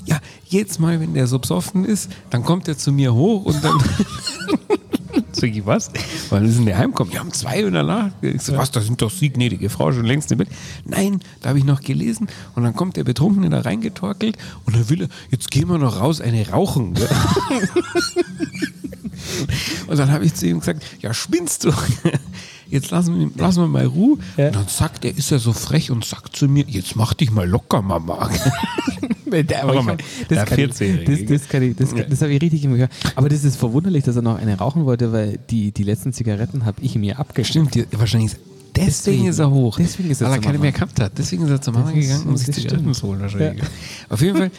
Ja, jedes Mal, wenn der so besoffen ist, dann kommt er zu mir hoch und dann. Sag ich, was? Wann ist denn der heimkommen? Ja, um zwei Uhr in der Nacht. Ich so, was, da sind doch Sie, gnädige Frau, schon längst im Bett. Nein, da habe ich noch gelesen. Und dann kommt der Betrunkene da reingetorkelt und dann will er, jetzt gehen wir noch raus, eine rauchen. Und dann habe ich zu ihm gesagt, ja, spinnst du? Jetzt lassen wir, lassen wir mal Ruhe. Und dann sagt er, ist er so frech und sagt zu mir, jetzt mach dich mal locker, Mama. Der, aber mal, das kann ich- 14-Jährige. Das, das, kann ich- das, das habe ich richtig gehört. Aber das ist verwunderlich, dass er noch eine rauchen wollte, weil die, die letzten Zigaretten habe ich mir abgestimmt. Stimmt, die, wahrscheinlich ist, deswegen, Deswegen. ist er hoch. Deswegen ist er Weil er keine Mama. mehr gehabt hat. Deswegen ist er zur Mama Das ist- gegangen, um sich das Zigaretten zu holen. Wahrscheinlich. Auf jeden Fall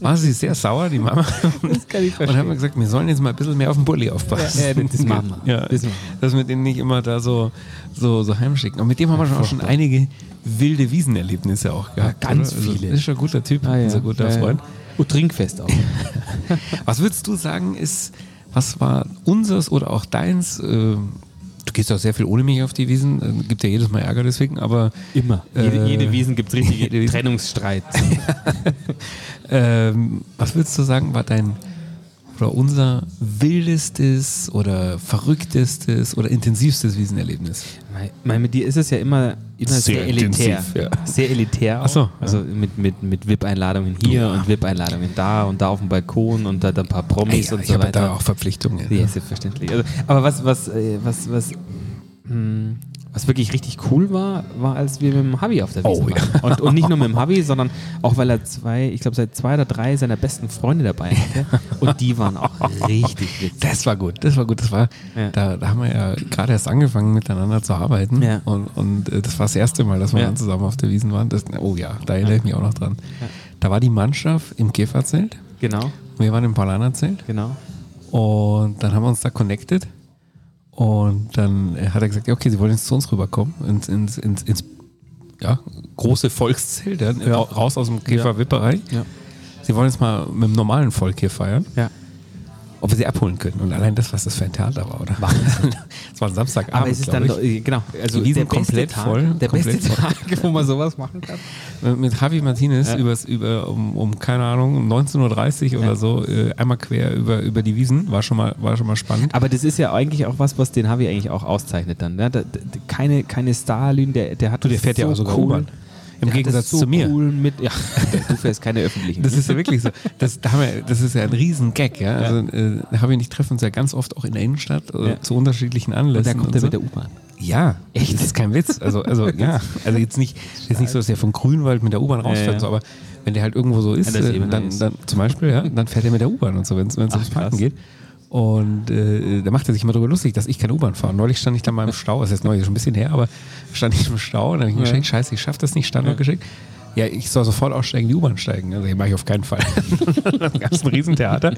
war, sie sehr sauer, die Mama. Das kann ich Und haben gesagt, wir sollen jetzt mal ein bisschen mehr auf den Bulli aufpassen. Ja, ja, das machen wir. Ja, Das machen dass wir den nicht immer da so, so, so heimschicken. Und mit dem haben wir schon auch schon einige wilde Wiesenerlebnisse auch gehabt. ganz oder? Also, viele. Das ist schon ein guter Typ, Ah, ja. unser guter Ja, ja. Freund. Und Trinkfest auch. Was würdest du sagen, ist, was war unseres oder auch deins? Äh, du gehst auch sehr viel ohne mich auf die Wiesen, äh, gibt ja jedes Mal Ärger deswegen, aber Immer. Äh, jede, jede Wiesen gibt es richtige. Trennungsstreit. ähm, was würdest du sagen, war dein oder unser wildestes oder verrücktestes oder intensivstes Wiesenerlebnis? Mei- mei, mit dir ist es ja immer, immer sehr, Sehr elitär. intensiv, ja. Sehr elitär. Auch. Ach so, ja. Also mit, mit, mit VIP-Einladungen hier Ja. und VIP-Einladungen da und da auf dem Balkon und da, ein paar Promis Ja, und ich so habe weiter. da auch Verpflichtungen. Ja, selbstverständlich. Also, aber was, was, äh, was, was, hm, was wirklich richtig cool war, war, als wir mit dem Habi auf der Wiese Oh, ja. waren. Und, und nicht nur mit dem Habi, sondern auch, weil er zwei, ich glaube, seit zwei oder drei seiner besten Freunde dabei hatte. Und die waren auch richtig witzig. Das war gut, das war gut. Das war, Ja. da, da haben wir ja gerade erst angefangen miteinander zu arbeiten. Ja. Und, und äh, das war das erste Mal, dass wir Ja. dann zusammen auf der Wiesen waren. Das, oh ja, da erinnere ich mich auch noch dran. Da war die Mannschaft im Käferzelt. Genau, Wir waren im Paulanerzelt. genau. Und dann haben wir uns da connected. Und dann hat er gesagt, ja, okay, sie wollen jetzt zu uns rüberkommen, ins, ins, ins, ins ja, große Volkszelt, ja, ra- raus aus dem Käfer-VIP-Bereich. Ja. Sie wollen jetzt mal mit dem normalen Volk hier feiern. Ja. Ob wir sie abholen können. Und allein das, was das für ein Theater war, oder? Es war ein Samstagabend, Aber es ist dann, äh, genau, also Die Wiesen der komplett Tag, voll, Der komplett beste voll. Tag, wo man sowas machen kann. ich. Mit Javi Martinez Ja. übers, über, um, um, keine Ahnung, um 19.30 Uhr oder so, äh, einmal quer über, über die Wiesen. War schon, mal, war schon mal spannend. Aber das ist ja eigentlich auch was, was den Harvey eigentlich auch auszeichnet dann. Ne? Da, da, keine, keine Starlin, der, der hat Du, der fährt ja so auch sogar cool. U-Bahn. Im hat Gegensatz so zu mir. Cool mit, ja, du fährst keine öffentlichen. Das ist ja wirklich so. Das, da wir, das ist ja ein Riesen-Gag. Ja? Also, äh, und ich treffen uns ja ganz oft auch in der Innenstadt äh, Ja. zu unterschiedlichen Anlässen. und da kommt er so. mit der U-Bahn. Ja, echt, das ist kein Witz. Also, also ja, also jetzt nicht, jetzt nicht so, dass der von Grünwald mit der U-Bahn rausfährt, Ja, ja. so, aber wenn der halt irgendwo so ist, Ja, äh, dann, nice. dann zum Beispiel, ja, dann fährt er mit der U-Bahn und so, wenn es ums Parken krass. geht. Und äh, da macht er sich immer darüber lustig, dass ich keine U-Bahn fahre. Neulich stand ich da mal im Stau, das ist jetzt neulich schon ein bisschen her, aber stand ich im Stau und dann habe ich mir geschickt, scheiße, ich schaffe das nicht, Standort geschickt. Ja, ich soll sofort aussteigen, die U-Bahn steigen. Also, das mache ich auf keinen Fall. dann gab es ein Riesentheater.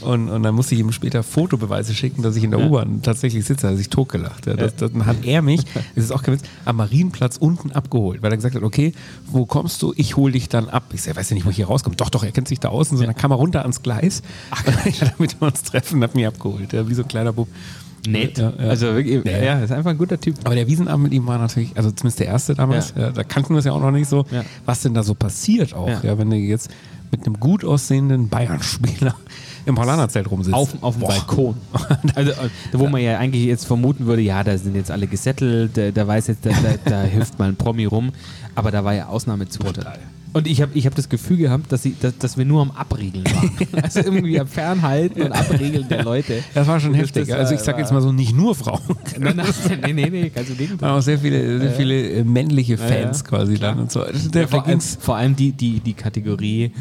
Und, und dann musste ich ihm später Fotobeweise schicken, dass ich in der U-Bahn tatsächlich sitze. Er hat sich totgelacht. Ja, das, dann hat er mich, das ist auch kein Witz, am Marienplatz unten abgeholt, weil er gesagt hat, okay, wo kommst du? Ich hole dich dann ab. Ich sag, weiß ja nicht, wo ich hier rauskomme. Doch, doch, er kennt sich da aus. Und so, dann kam er runter ans Gleis, damit wir uns treffen hat mich abgeholt. Ja, wie so ein kleiner Bub. Nett. Ja, ja. Also wirklich, Ja, ja, ist einfach ein guter Typ. Aber der Wiesenabend mit ihm war natürlich, also zumindest der erste damals, Ja. ja. da kannten wir es ja auch noch nicht so, Ja. was denn da so passiert auch, Ja. ja. wenn du jetzt mit einem gut aussehenden Bayern-Spieler im Paulanerzelt rumsitzt. Auf, auf dem Boah. Balkon. Also, äh, wo man ja eigentlich jetzt vermuten würde, ja, da sind jetzt alle gesettelt, da, da weiß jetzt, da, da, da hilft mal ein Promi rum. Aber da war ja Ausnahmezustand. Und ich habe ich hab das Gefühl gehabt, dass, sie, dass, dass wir nur am Abriegeln waren. also irgendwie am Fernhalten und Abriegeln der Leute. Das war schon heftig. also ich war- sag jetzt mal so, nicht nur Frauen. Nein, nein, nee, nee, nee, ganz im Gegenteil. waren auch sehr viele, sehr viele äh, männliche Ja, Fans ja. quasi dann und so. Der Ja, vor, allem, vor allem die, die, die Kategorie.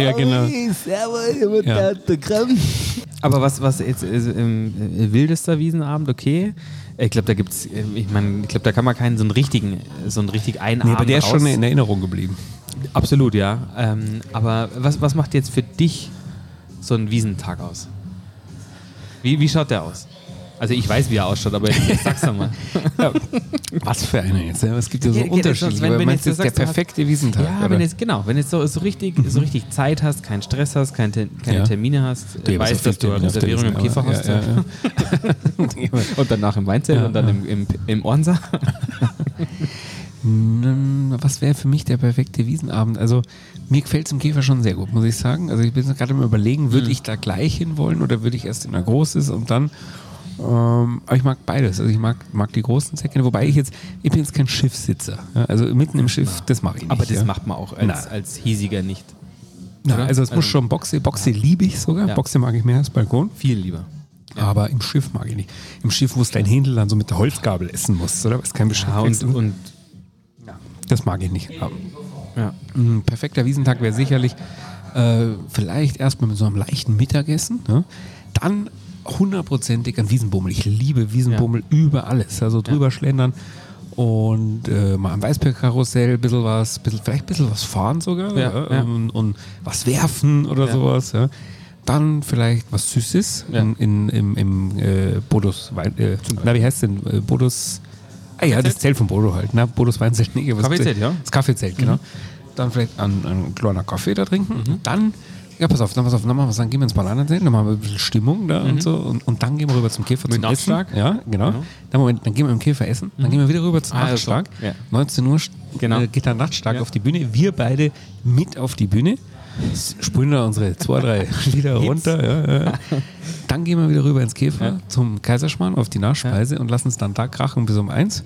ja, genau. Ja. Aber was, was jetzt äh, ähm, äh, wildester Wiesenabend, okay. Ich glaube, da gibt's, äh, ich meine, ich glaube, da kann man keinen so einen richtigen, so einen richtig einen Nee, aber Abend der ist raus- schon in Erinnerung geblieben. Absolut, ja. Ähm, aber was, was macht jetzt für dich so ein Wiesentag aus? Wie, wie schaut der aus? Also ich weiß, wie er ausschaut, aber jetzt sag's doch mal. Was für eine jetzt? ja? Es gibt ja so Ja, ja, unterschiedliche. wenn- wenn meinst jetzt jetzt der perfekte Wiesentag? Ja, oder? wenn jetzt, genau, wenn jetzt so, so, richtig, so richtig Zeit hast, keinen Stress hast, keine, Te- keine Ja. Termine hast, Du, äh, so weißt, dass du eine Reservierung im Käfer hast ja, ja, ja. und danach im Weinzelt Ja, und dann ja. im, im, im Ornsa. Was wäre für mich der perfekte Wiesenabend? Also mir gefällt es im Käfer schon sehr gut, muss ich sagen. Also ich bin gerade im Überlegen, würde Mhm. ich da gleich hin wollen oder würde ich erst in der Großes und dann ähm, aber ich mag beides. Also ich mag, mag die großen Säcke, wobei ich jetzt, ich bin jetzt kein Schiffssitzer. Ja, also mitten im Schiff, das mache ich nicht. Aber das ja. macht man auch als, Nein. als hiesiger nicht. Na, also es muss Also- schon Boxe. Boxe liebe ich sogar. Ja. Boxe mag ich mehr als Balkon. Viel lieber. Aber im Schiff mag ich nicht. Im Schiff, wo es dein Händel dann so mit der Holzgabel essen musst, oder? Was kein Bescheid Ja, und, und Das mag ich nicht. Ja. ein perfekter Wiesentag wäre sicherlich äh, vielleicht erstmal mit so einem leichten Mittagessen. Ne? Dann hundertprozentig ein Wiesenbummel. Ich liebe Wiesenbummel über alles. Also drüber schlendern und äh, mal am Weißbergkarussell ein bisschen was, bisschen, vielleicht ein bisschen was fahren sogar Ja, ja, ja. Und, und was werfen oder Ja. sowas. Ja. Dann vielleicht was Süßes Ja. in, in, im, im äh, Bodus äh, na, wie heißt denn? Äh, Bodus Ah ja, das Zelt von Bodo halt, ne? Bodos Weinzelt das Kaffeezelt, ja. Das Kaffeezelt, genau. Dann vielleicht einen, einen kleinen Kaffee da trinken. Dann, ja, pass auf, dann, pass auf, dann machen wir, dann gehen wir ins dann machen wir ein bisschen Stimmung da und so. Und, und dann gehen wir rüber zum Käfer Mit zum Essen. Nachschlag? Ja, genau. Dann, Moment, dann gehen wir im Käfer essen, dann gehen wir wieder rüber zum Ah, Nachtschlag. so. Ja. 19 Uhr Genau. äh, geht der Nachtschlag Ja. auf die Bühne. Wir beide mit auf die Bühne. S- Spulen da unsere zwei, drei Lieder runter. Ja, ja. Dann gehen wir wieder rüber ins Käfer Ja. zum Kaiserschmarrn auf die Nachspeise und lassen es dann da krachen bis um eins.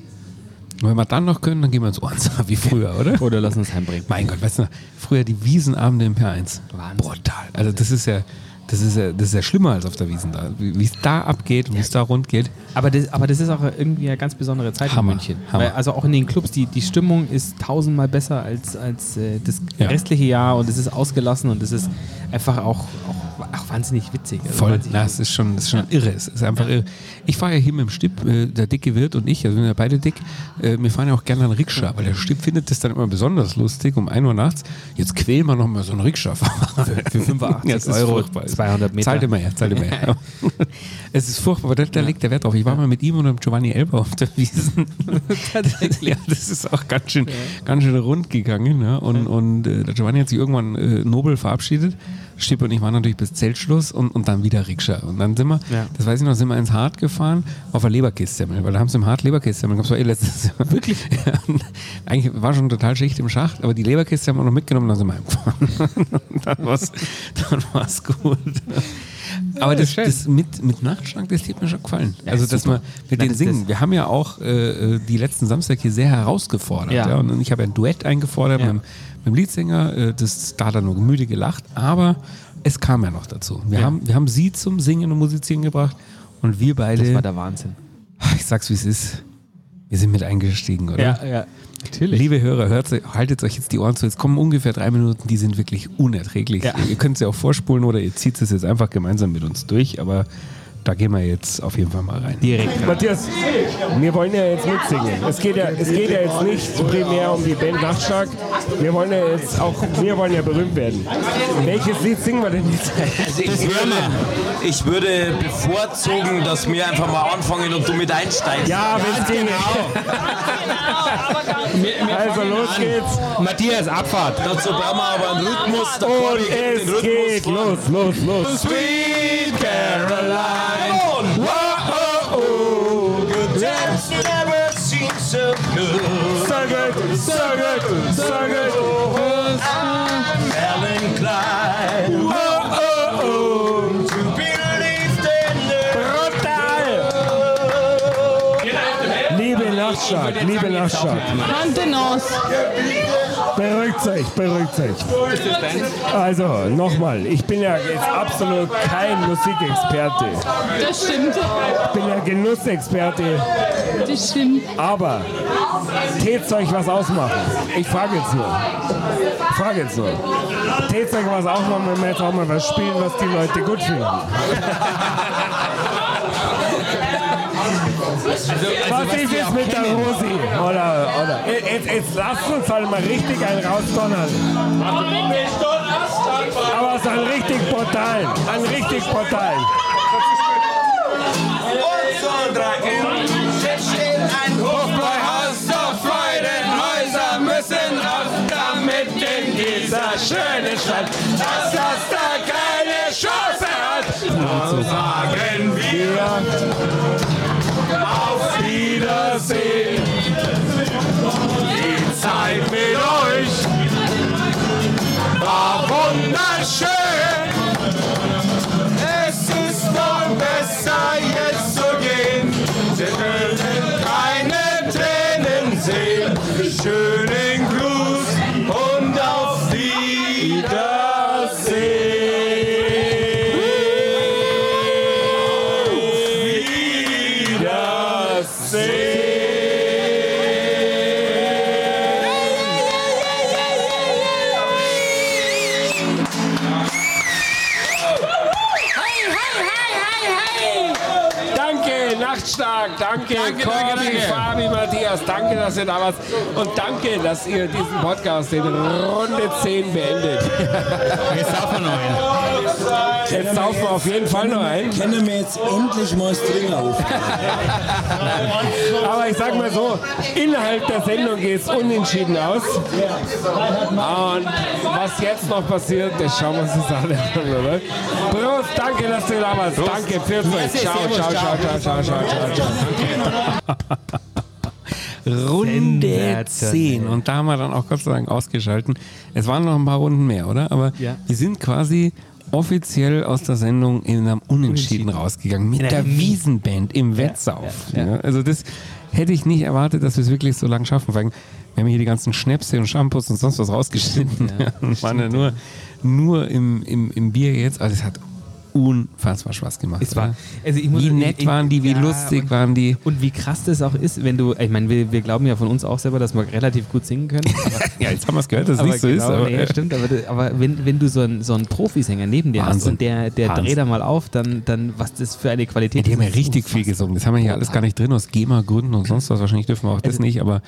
Und wenn wir dann noch können, dann gehen wir ins Ohrensee, wie früher, oder? Oder lass uns heimbringen. Mein Gott, weißt du noch, früher die Wiesenabende im P1. Wahnsinn. Brutal. Also das ist ja, das ist ja, das ist ja schlimmer als auf der Wiesen da. Wie es da abgeht und wie es da rund geht. Aber das, aber das ist auch irgendwie eine ganz besondere Zeit Hammer, in München. Hammer. Weil, also auch in den Clubs, die, die Stimmung ist tausendmal besser als, als äh, das Ja. restliche Jahr und es ist ausgelassen und es ist einfach auch, auch, auch wahnsinnig witzig. Also Voll. wahnsinnig Na, es ist schon, es ist schon irre. Es ist einfach irre. Ich fahre ja hier mit dem Stipp, äh, der dicke Wirt und ich, also wir sind ja beide dick, äh, wir fahren ja auch gerne einen Rikscha, weil der Stipp findet das dann immer besonders lustig, um 1 Uhr nachts. Jetzt quälen wir noch mal so einen Rikscha-Fahrer. Für 85 Ja, Euro, furchtbar. 200 Meter. Zahlt immer her, zahlt immer her. es ist furchtbar, aber da, da legt der Wert drauf. Ich war mal mit ihm und dem Giovanni Elber auf der Wiesen. ja, das ist auch ganz schön, ganz schön rund gegangen. Ja. Und, und äh, der Giovanni hat sich irgendwann äh, nobel verabschiedet. Stipp und ich waren natürlich bis Zeltschluss und, und dann wieder Rikscha. Und dann sind wir, Ja. das weiß ich noch, sind wir ins Hart gefahren auf der Leberkässemmel, weil da haben sie im Hart Leberkässemmel, gab es eh letztes Jahr. Wirklich? Ja, und eigentlich war schon total Schicht im Schacht, aber die Leberkäse haben wir noch mitgenommen, dann sind wir heimgefahren. dann war es dann war's gut. Aber das, schön. das mit, mit Nachtschlag, das hat mir schon gefallen. Ja, also, dass wir mit den das- singen. das- Wir haben ja auch äh, äh, die letzten Samstag hier sehr herausgefordert. Ja. Ja. Und ich habe ein Duett eingefordert Ja. mit, mit dem Leadsänger. Äh, das, da hat er nur müde gelacht. Aber es kam ja noch dazu. Wir, Ja. haben, wir haben sie zum Singen und Musizieren gebracht. Und wir beide, Das war der Wahnsinn. ich sag's wie es ist, wir sind mit eingestiegen, oder? ja. Natürlich. Liebe Hörer, hört, haltet euch jetzt die Ohren zu. Jetzt kommen ungefähr drei Minuten, die sind wirklich unerträglich. Ja. Ihr könnt sie auch vorspulen oder ihr zieht es jetzt einfach gemeinsam mit uns durch, aber da gehen wir jetzt auf jeden Fall mal rein. Direkt. Matthias, wir wollen ja jetzt mitsingen. Es geht ja, es geht ja jetzt nicht primär um die Band Nachtschlag. Wir wollen ja jetzt auch, wir wollen ja berühmt werden. Welches Lied singen wir denn jetzt? Also ich, würde, ich würde bevorzugen, dass wir einfach mal anfangen und du mit einsteigst. Ja, wenn es ginge. Also los geht's. Matthias, Abfahrt. Dazu brauchen wir aber einen Rhythmus. Der Und es den Rhythmus geht vor. los, los, los. Sweet Caroline. So good. So good, so good, good. I'm Ellen Whoa, oh, oh, to believe in Brutal. Liebe Nachtschlag, liebe Nachtschlag. Mantenos. Beruhigt euch, beruhigt euch. Also, nochmal, ich bin ja jetzt absolut kein Musikexperte. Das stimmt. Ich bin ja Genussexperte. Das stimmt. Aber tät's euch was ausmachen? Ich frage jetzt nur. Ich frage jetzt nur. Tät's euch was ausmachen, wenn wir jetzt auch mal was spielen, was die Leute gut finden? Also, also, was ist jetzt mit der Rosi? Oder, oder. Jetzt, jetzt lasst uns halt mal richtig einen rausdonnern. Aber es ist ein brutalen. Einen richtig brutalen. Und so Drachen, jetzt steht ein Hof bei Haus Freudenhäuser, müssen raus, damit in dieser schönen Stadt, dass das da keine Chance hat. Dann sagen wir. see. Danke, Corby, danke, danke. Fabi, Matthias, danke, dass ihr da wart und danke, dass ihr diesen Podcast in Runde 10 beendet. Jetzt darf man noch einen. Jetzt saufen wir auf jeden Fall noch ein. Können wir jetzt endlich mal Stringer auf? Aber ich sag mal so, innerhalb der Sendung geht es unentschieden aus. Und was jetzt noch passiert, das schauen wir uns das alle an, oder? Prost, danke, dass du da warst. Danke, für euch. Ciao, ciao, ciao, ciao, ciao, ciao, ciao, ciao. Runde Sensationell. 10. Und da haben wir dann auch Gott sei Dank ausgeschalten. Es waren noch ein paar Runden mehr, oder? Aber Ja. wir sind quasi offiziell aus der Sendung in einem Unentschieden rausgegangen. Mit der Wiesenband im Wettsauf. ja, ja. Ja, also das hätte ich nicht erwartet, dass wir es wirklich so lang schaffen. Vor allem, wir haben hier die ganzen Schnäpse und Shampoos und sonst was rausgeschnitten. Ja, und waren ja nur, nur im, im, im Bier jetzt. Also es hat unfassbar Spaß gemacht. Es war, also ich muss, wie nett ich, waren die, wie ja, lustig und, waren die. Und wie krass das auch ist, wenn du, ich meine, wir, wir glauben ja von uns auch selber, dass wir relativ gut singen können. Aber, Ja, jetzt haben wir es gehört, dass es nicht so ist. genau, Aber, nee, stimmt, aber, aber wenn, wenn du so einen, so einen Profisänger neben dir hast Wahnsinn. und der, der Wahnsinn. dreht da mal auf, dann, dann was das für eine Ja, Qualität die haben ja ist, richtig viel gesungen. Das haben wir hier alles gar nicht drin, aus GEMA-Gründen und sonst was. Wahrscheinlich dürfen wir auch das nicht, aber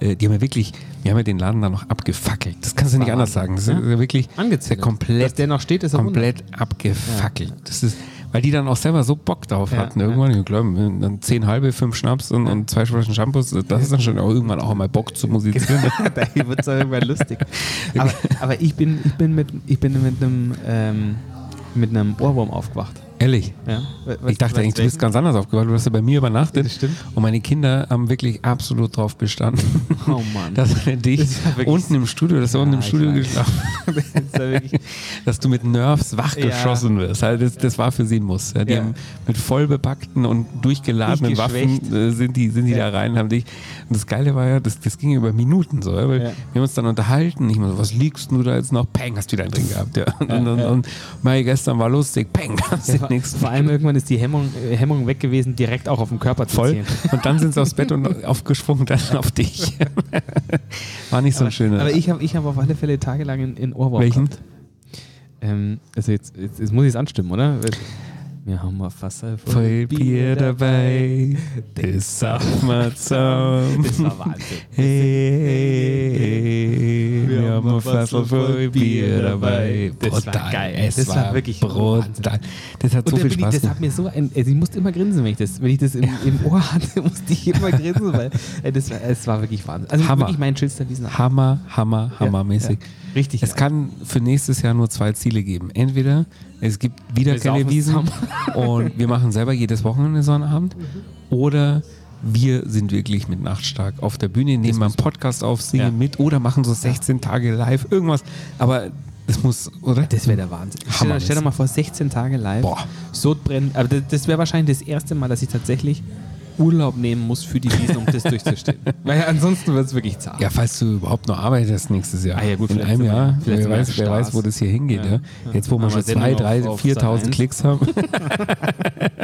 äh, die haben ja wirklich, wir haben ja den Laden dann noch abgefackelt. Das kannst du nicht anders sagen. Das ist ja wirklich Angezündet. der komplett, Dass der noch steht, ist komplett abgefackelt. Das ist, weil die dann auch selber so Bock drauf Ja, hatten. Irgendwann, ich glaube, dann zehn halbe, fünf Schnaps und, und zwei Flaschen Shampoos. Das ist dann schon auch irgendwann auch mal Bock zu musizieren. da wird es irgendwann lustig. Aber, aber ich, bin, ich bin mit, ich bin mit einem ähm, mit einem Ohrwurm aufgewacht. Ehrlich. Ja? We- Ich dachte eigentlich, du bist ganz anders aufgewacht. Du hast ja bei mir übernachtet. Das stimmt. Und meine Kinder haben wirklich absolut drauf bestanden. Oh Mann. Dass wir dich Das unten im Studio, dass du unten im Studio geschlafen Das ja dass du mit Nerves wachgeschossen wirst. Also das, das war für sie ein Muss. Ja, die Ja. haben mit voll bepackten und durchgeladenen Waffen äh, sind die, sind die da rein, haben dich. Und das Geile war ja, das, das ging über Minuten so, ja, weil Ja. wir haben uns dann unterhalten. Ich meine, so, was liegst du da jetzt noch? Peng, hast du wieder einen drin gehabt. Ja. Und, und, und, und Mai, gestern war lustig. Peng, hast du vor, nichts. vor allem irgendwann ist die Hemmung, äh, Hemmung weg gewesen, direkt auch auf den Körper zu Voll. ziehen. Und dann sind sie aufs Bett und aufgesprungen dann auf dich. War nicht so ein schöner. Aber ich habe ich hab auf alle Fälle tagelang in, in Ohrwurm Welchen? Ähm, also jetzt, jetzt, jetzt muss ich es anstimmen, oder? Wir haben mal Wasser Voll Bier dabei, das sagt man zusammen. Das war Wahnsinn. Hey, wir haben ein Fassel voll Bier dabei. Das war geil. Es Das war wirklich brutal. Das hat so viel Spaß ich, das hat mir so ein, also ich musste immer grinsen, wenn ich das, wenn ich das im, im Ohr hatte, musste ich immer grinsen, weil das war, es war wirklich Wahnsinn. Also Hammer. wirklich mein schönster Wiesen. Hammer, Hammer, hammermäßig. ja. Richtig Es kann für nächstes Jahr nur zwei Ziele geben. Entweder es gibt wieder Wir keine Wiesen zusammen. und wir machen selber jedes Wochenende so einen Abend. Oder wir sind wirklich mit Nachtstark auf der Bühne, nehmen mal einen Podcast auf, singen Ja. mit oder machen so 16 Tage live, irgendwas. Aber das muss, oder? Das wäre der Wahnsinn. Stell, dir- Hammermäßig. stell dir mal vor, 16 Tage live. Boah. Sodbrennen. Aber das, das wäre wahrscheinlich das erste Mal, dass ich tatsächlich Urlaub nehmen muss für die Wiesen, um das durchzustehen. Weil ansonsten wird es wirklich zart. Ja, falls du überhaupt noch arbeitest nächstes Jahr. Ah ja, gut, In einem Jahr. Wer weiß, wer weiß, wo das hier hingeht. Ja. Ja. Jetzt, wo wir schon Sendung 2, auf- 3, auf 4.000 Sat.1. Klicks haben.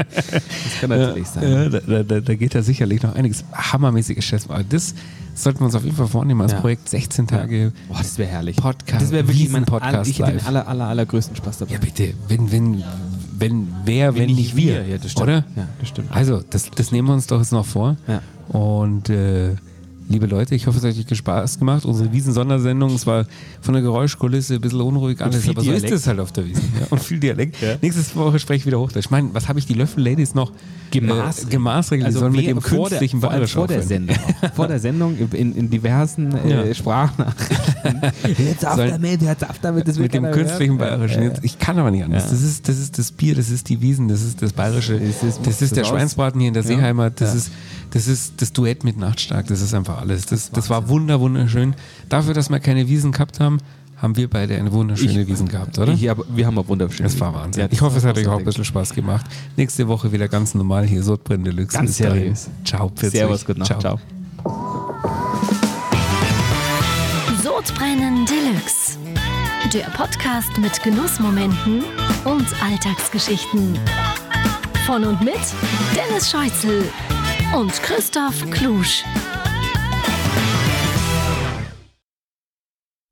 Das kann natürlich sein. Ja, da, da- da, geht ja sicherlich noch einiges hammermäßiges. Aber das sollten wir uns auf jeden Fall vornehmen als Ja. Projekt 16 Tage. Boah, das wäre herrlich. Podcast, Das wäre wirklich mein all, ich hätte den aller, aller, allergrößten Spaß dabei. Ja, bitte. Wenn, wenn, wenn, wer, wenn, nicht wir. Ja, das stimmt. Oder? Ja, das stimmt. Also, das, das nehmen wir uns doch jetzt noch vor. Ja. Und äh, Liebe Leute, ich hoffe, es hat euch Spaß gemacht. Unsere Wiesen-Sondersendung, es war von der Geräuschkulisse ein bisschen unruhig alles, viel aber so ist es halt auf der Wiesen. Ja. Und viel Dialekt. Nächste Woche spreche ich wieder Hochdeutsch. Ich meine, was habe ich die Löffel-Ladies noch Gemaßregelt. Äh, gemaßregelt. Die sollen mit dem der, künstlichen allem Bayerisch vor der. Sendung. vor der Sendung in, in diversen äh, Ja. Sprachnachrichten. Jetzt auf damit, jetzt auf damit, das mit dem künstlichen hören. Bayerischen. Jetzt, ich kann aber nicht anders. Ja. Das, ist, das ist das Bier, das ist die Wiesen, das ist das Bayerische, Das ist- das ist der Schweinsbraten hier in der Ja. Seeheimat, das, ist, das ist das Duett mit Nachtstark, das ist einfach alles. Das, das war wunder, wunderschön. Dafür, dass wir keine Wiesen gehabt haben, haben wir beide eine wunderschöne Ich- Wiesen gehabt, oder? Ich wir haben auch wunderschön. Das war Wahnsinn. Ja, ich hoffe, es hat euch auch ein bisschen Spaß gemacht. Nächste Woche wieder ganz normal hier, Sodbrenn Deluxe. Ganz Bis dahin. seriös. Ciao, Servus, euch. gute Nacht. Ciao. Sodbrennen Deluxe. Der Podcast mit Genussmomenten und Alltagsgeschichten. Von und mit Dennis Scheuzel und Christoph Klusch.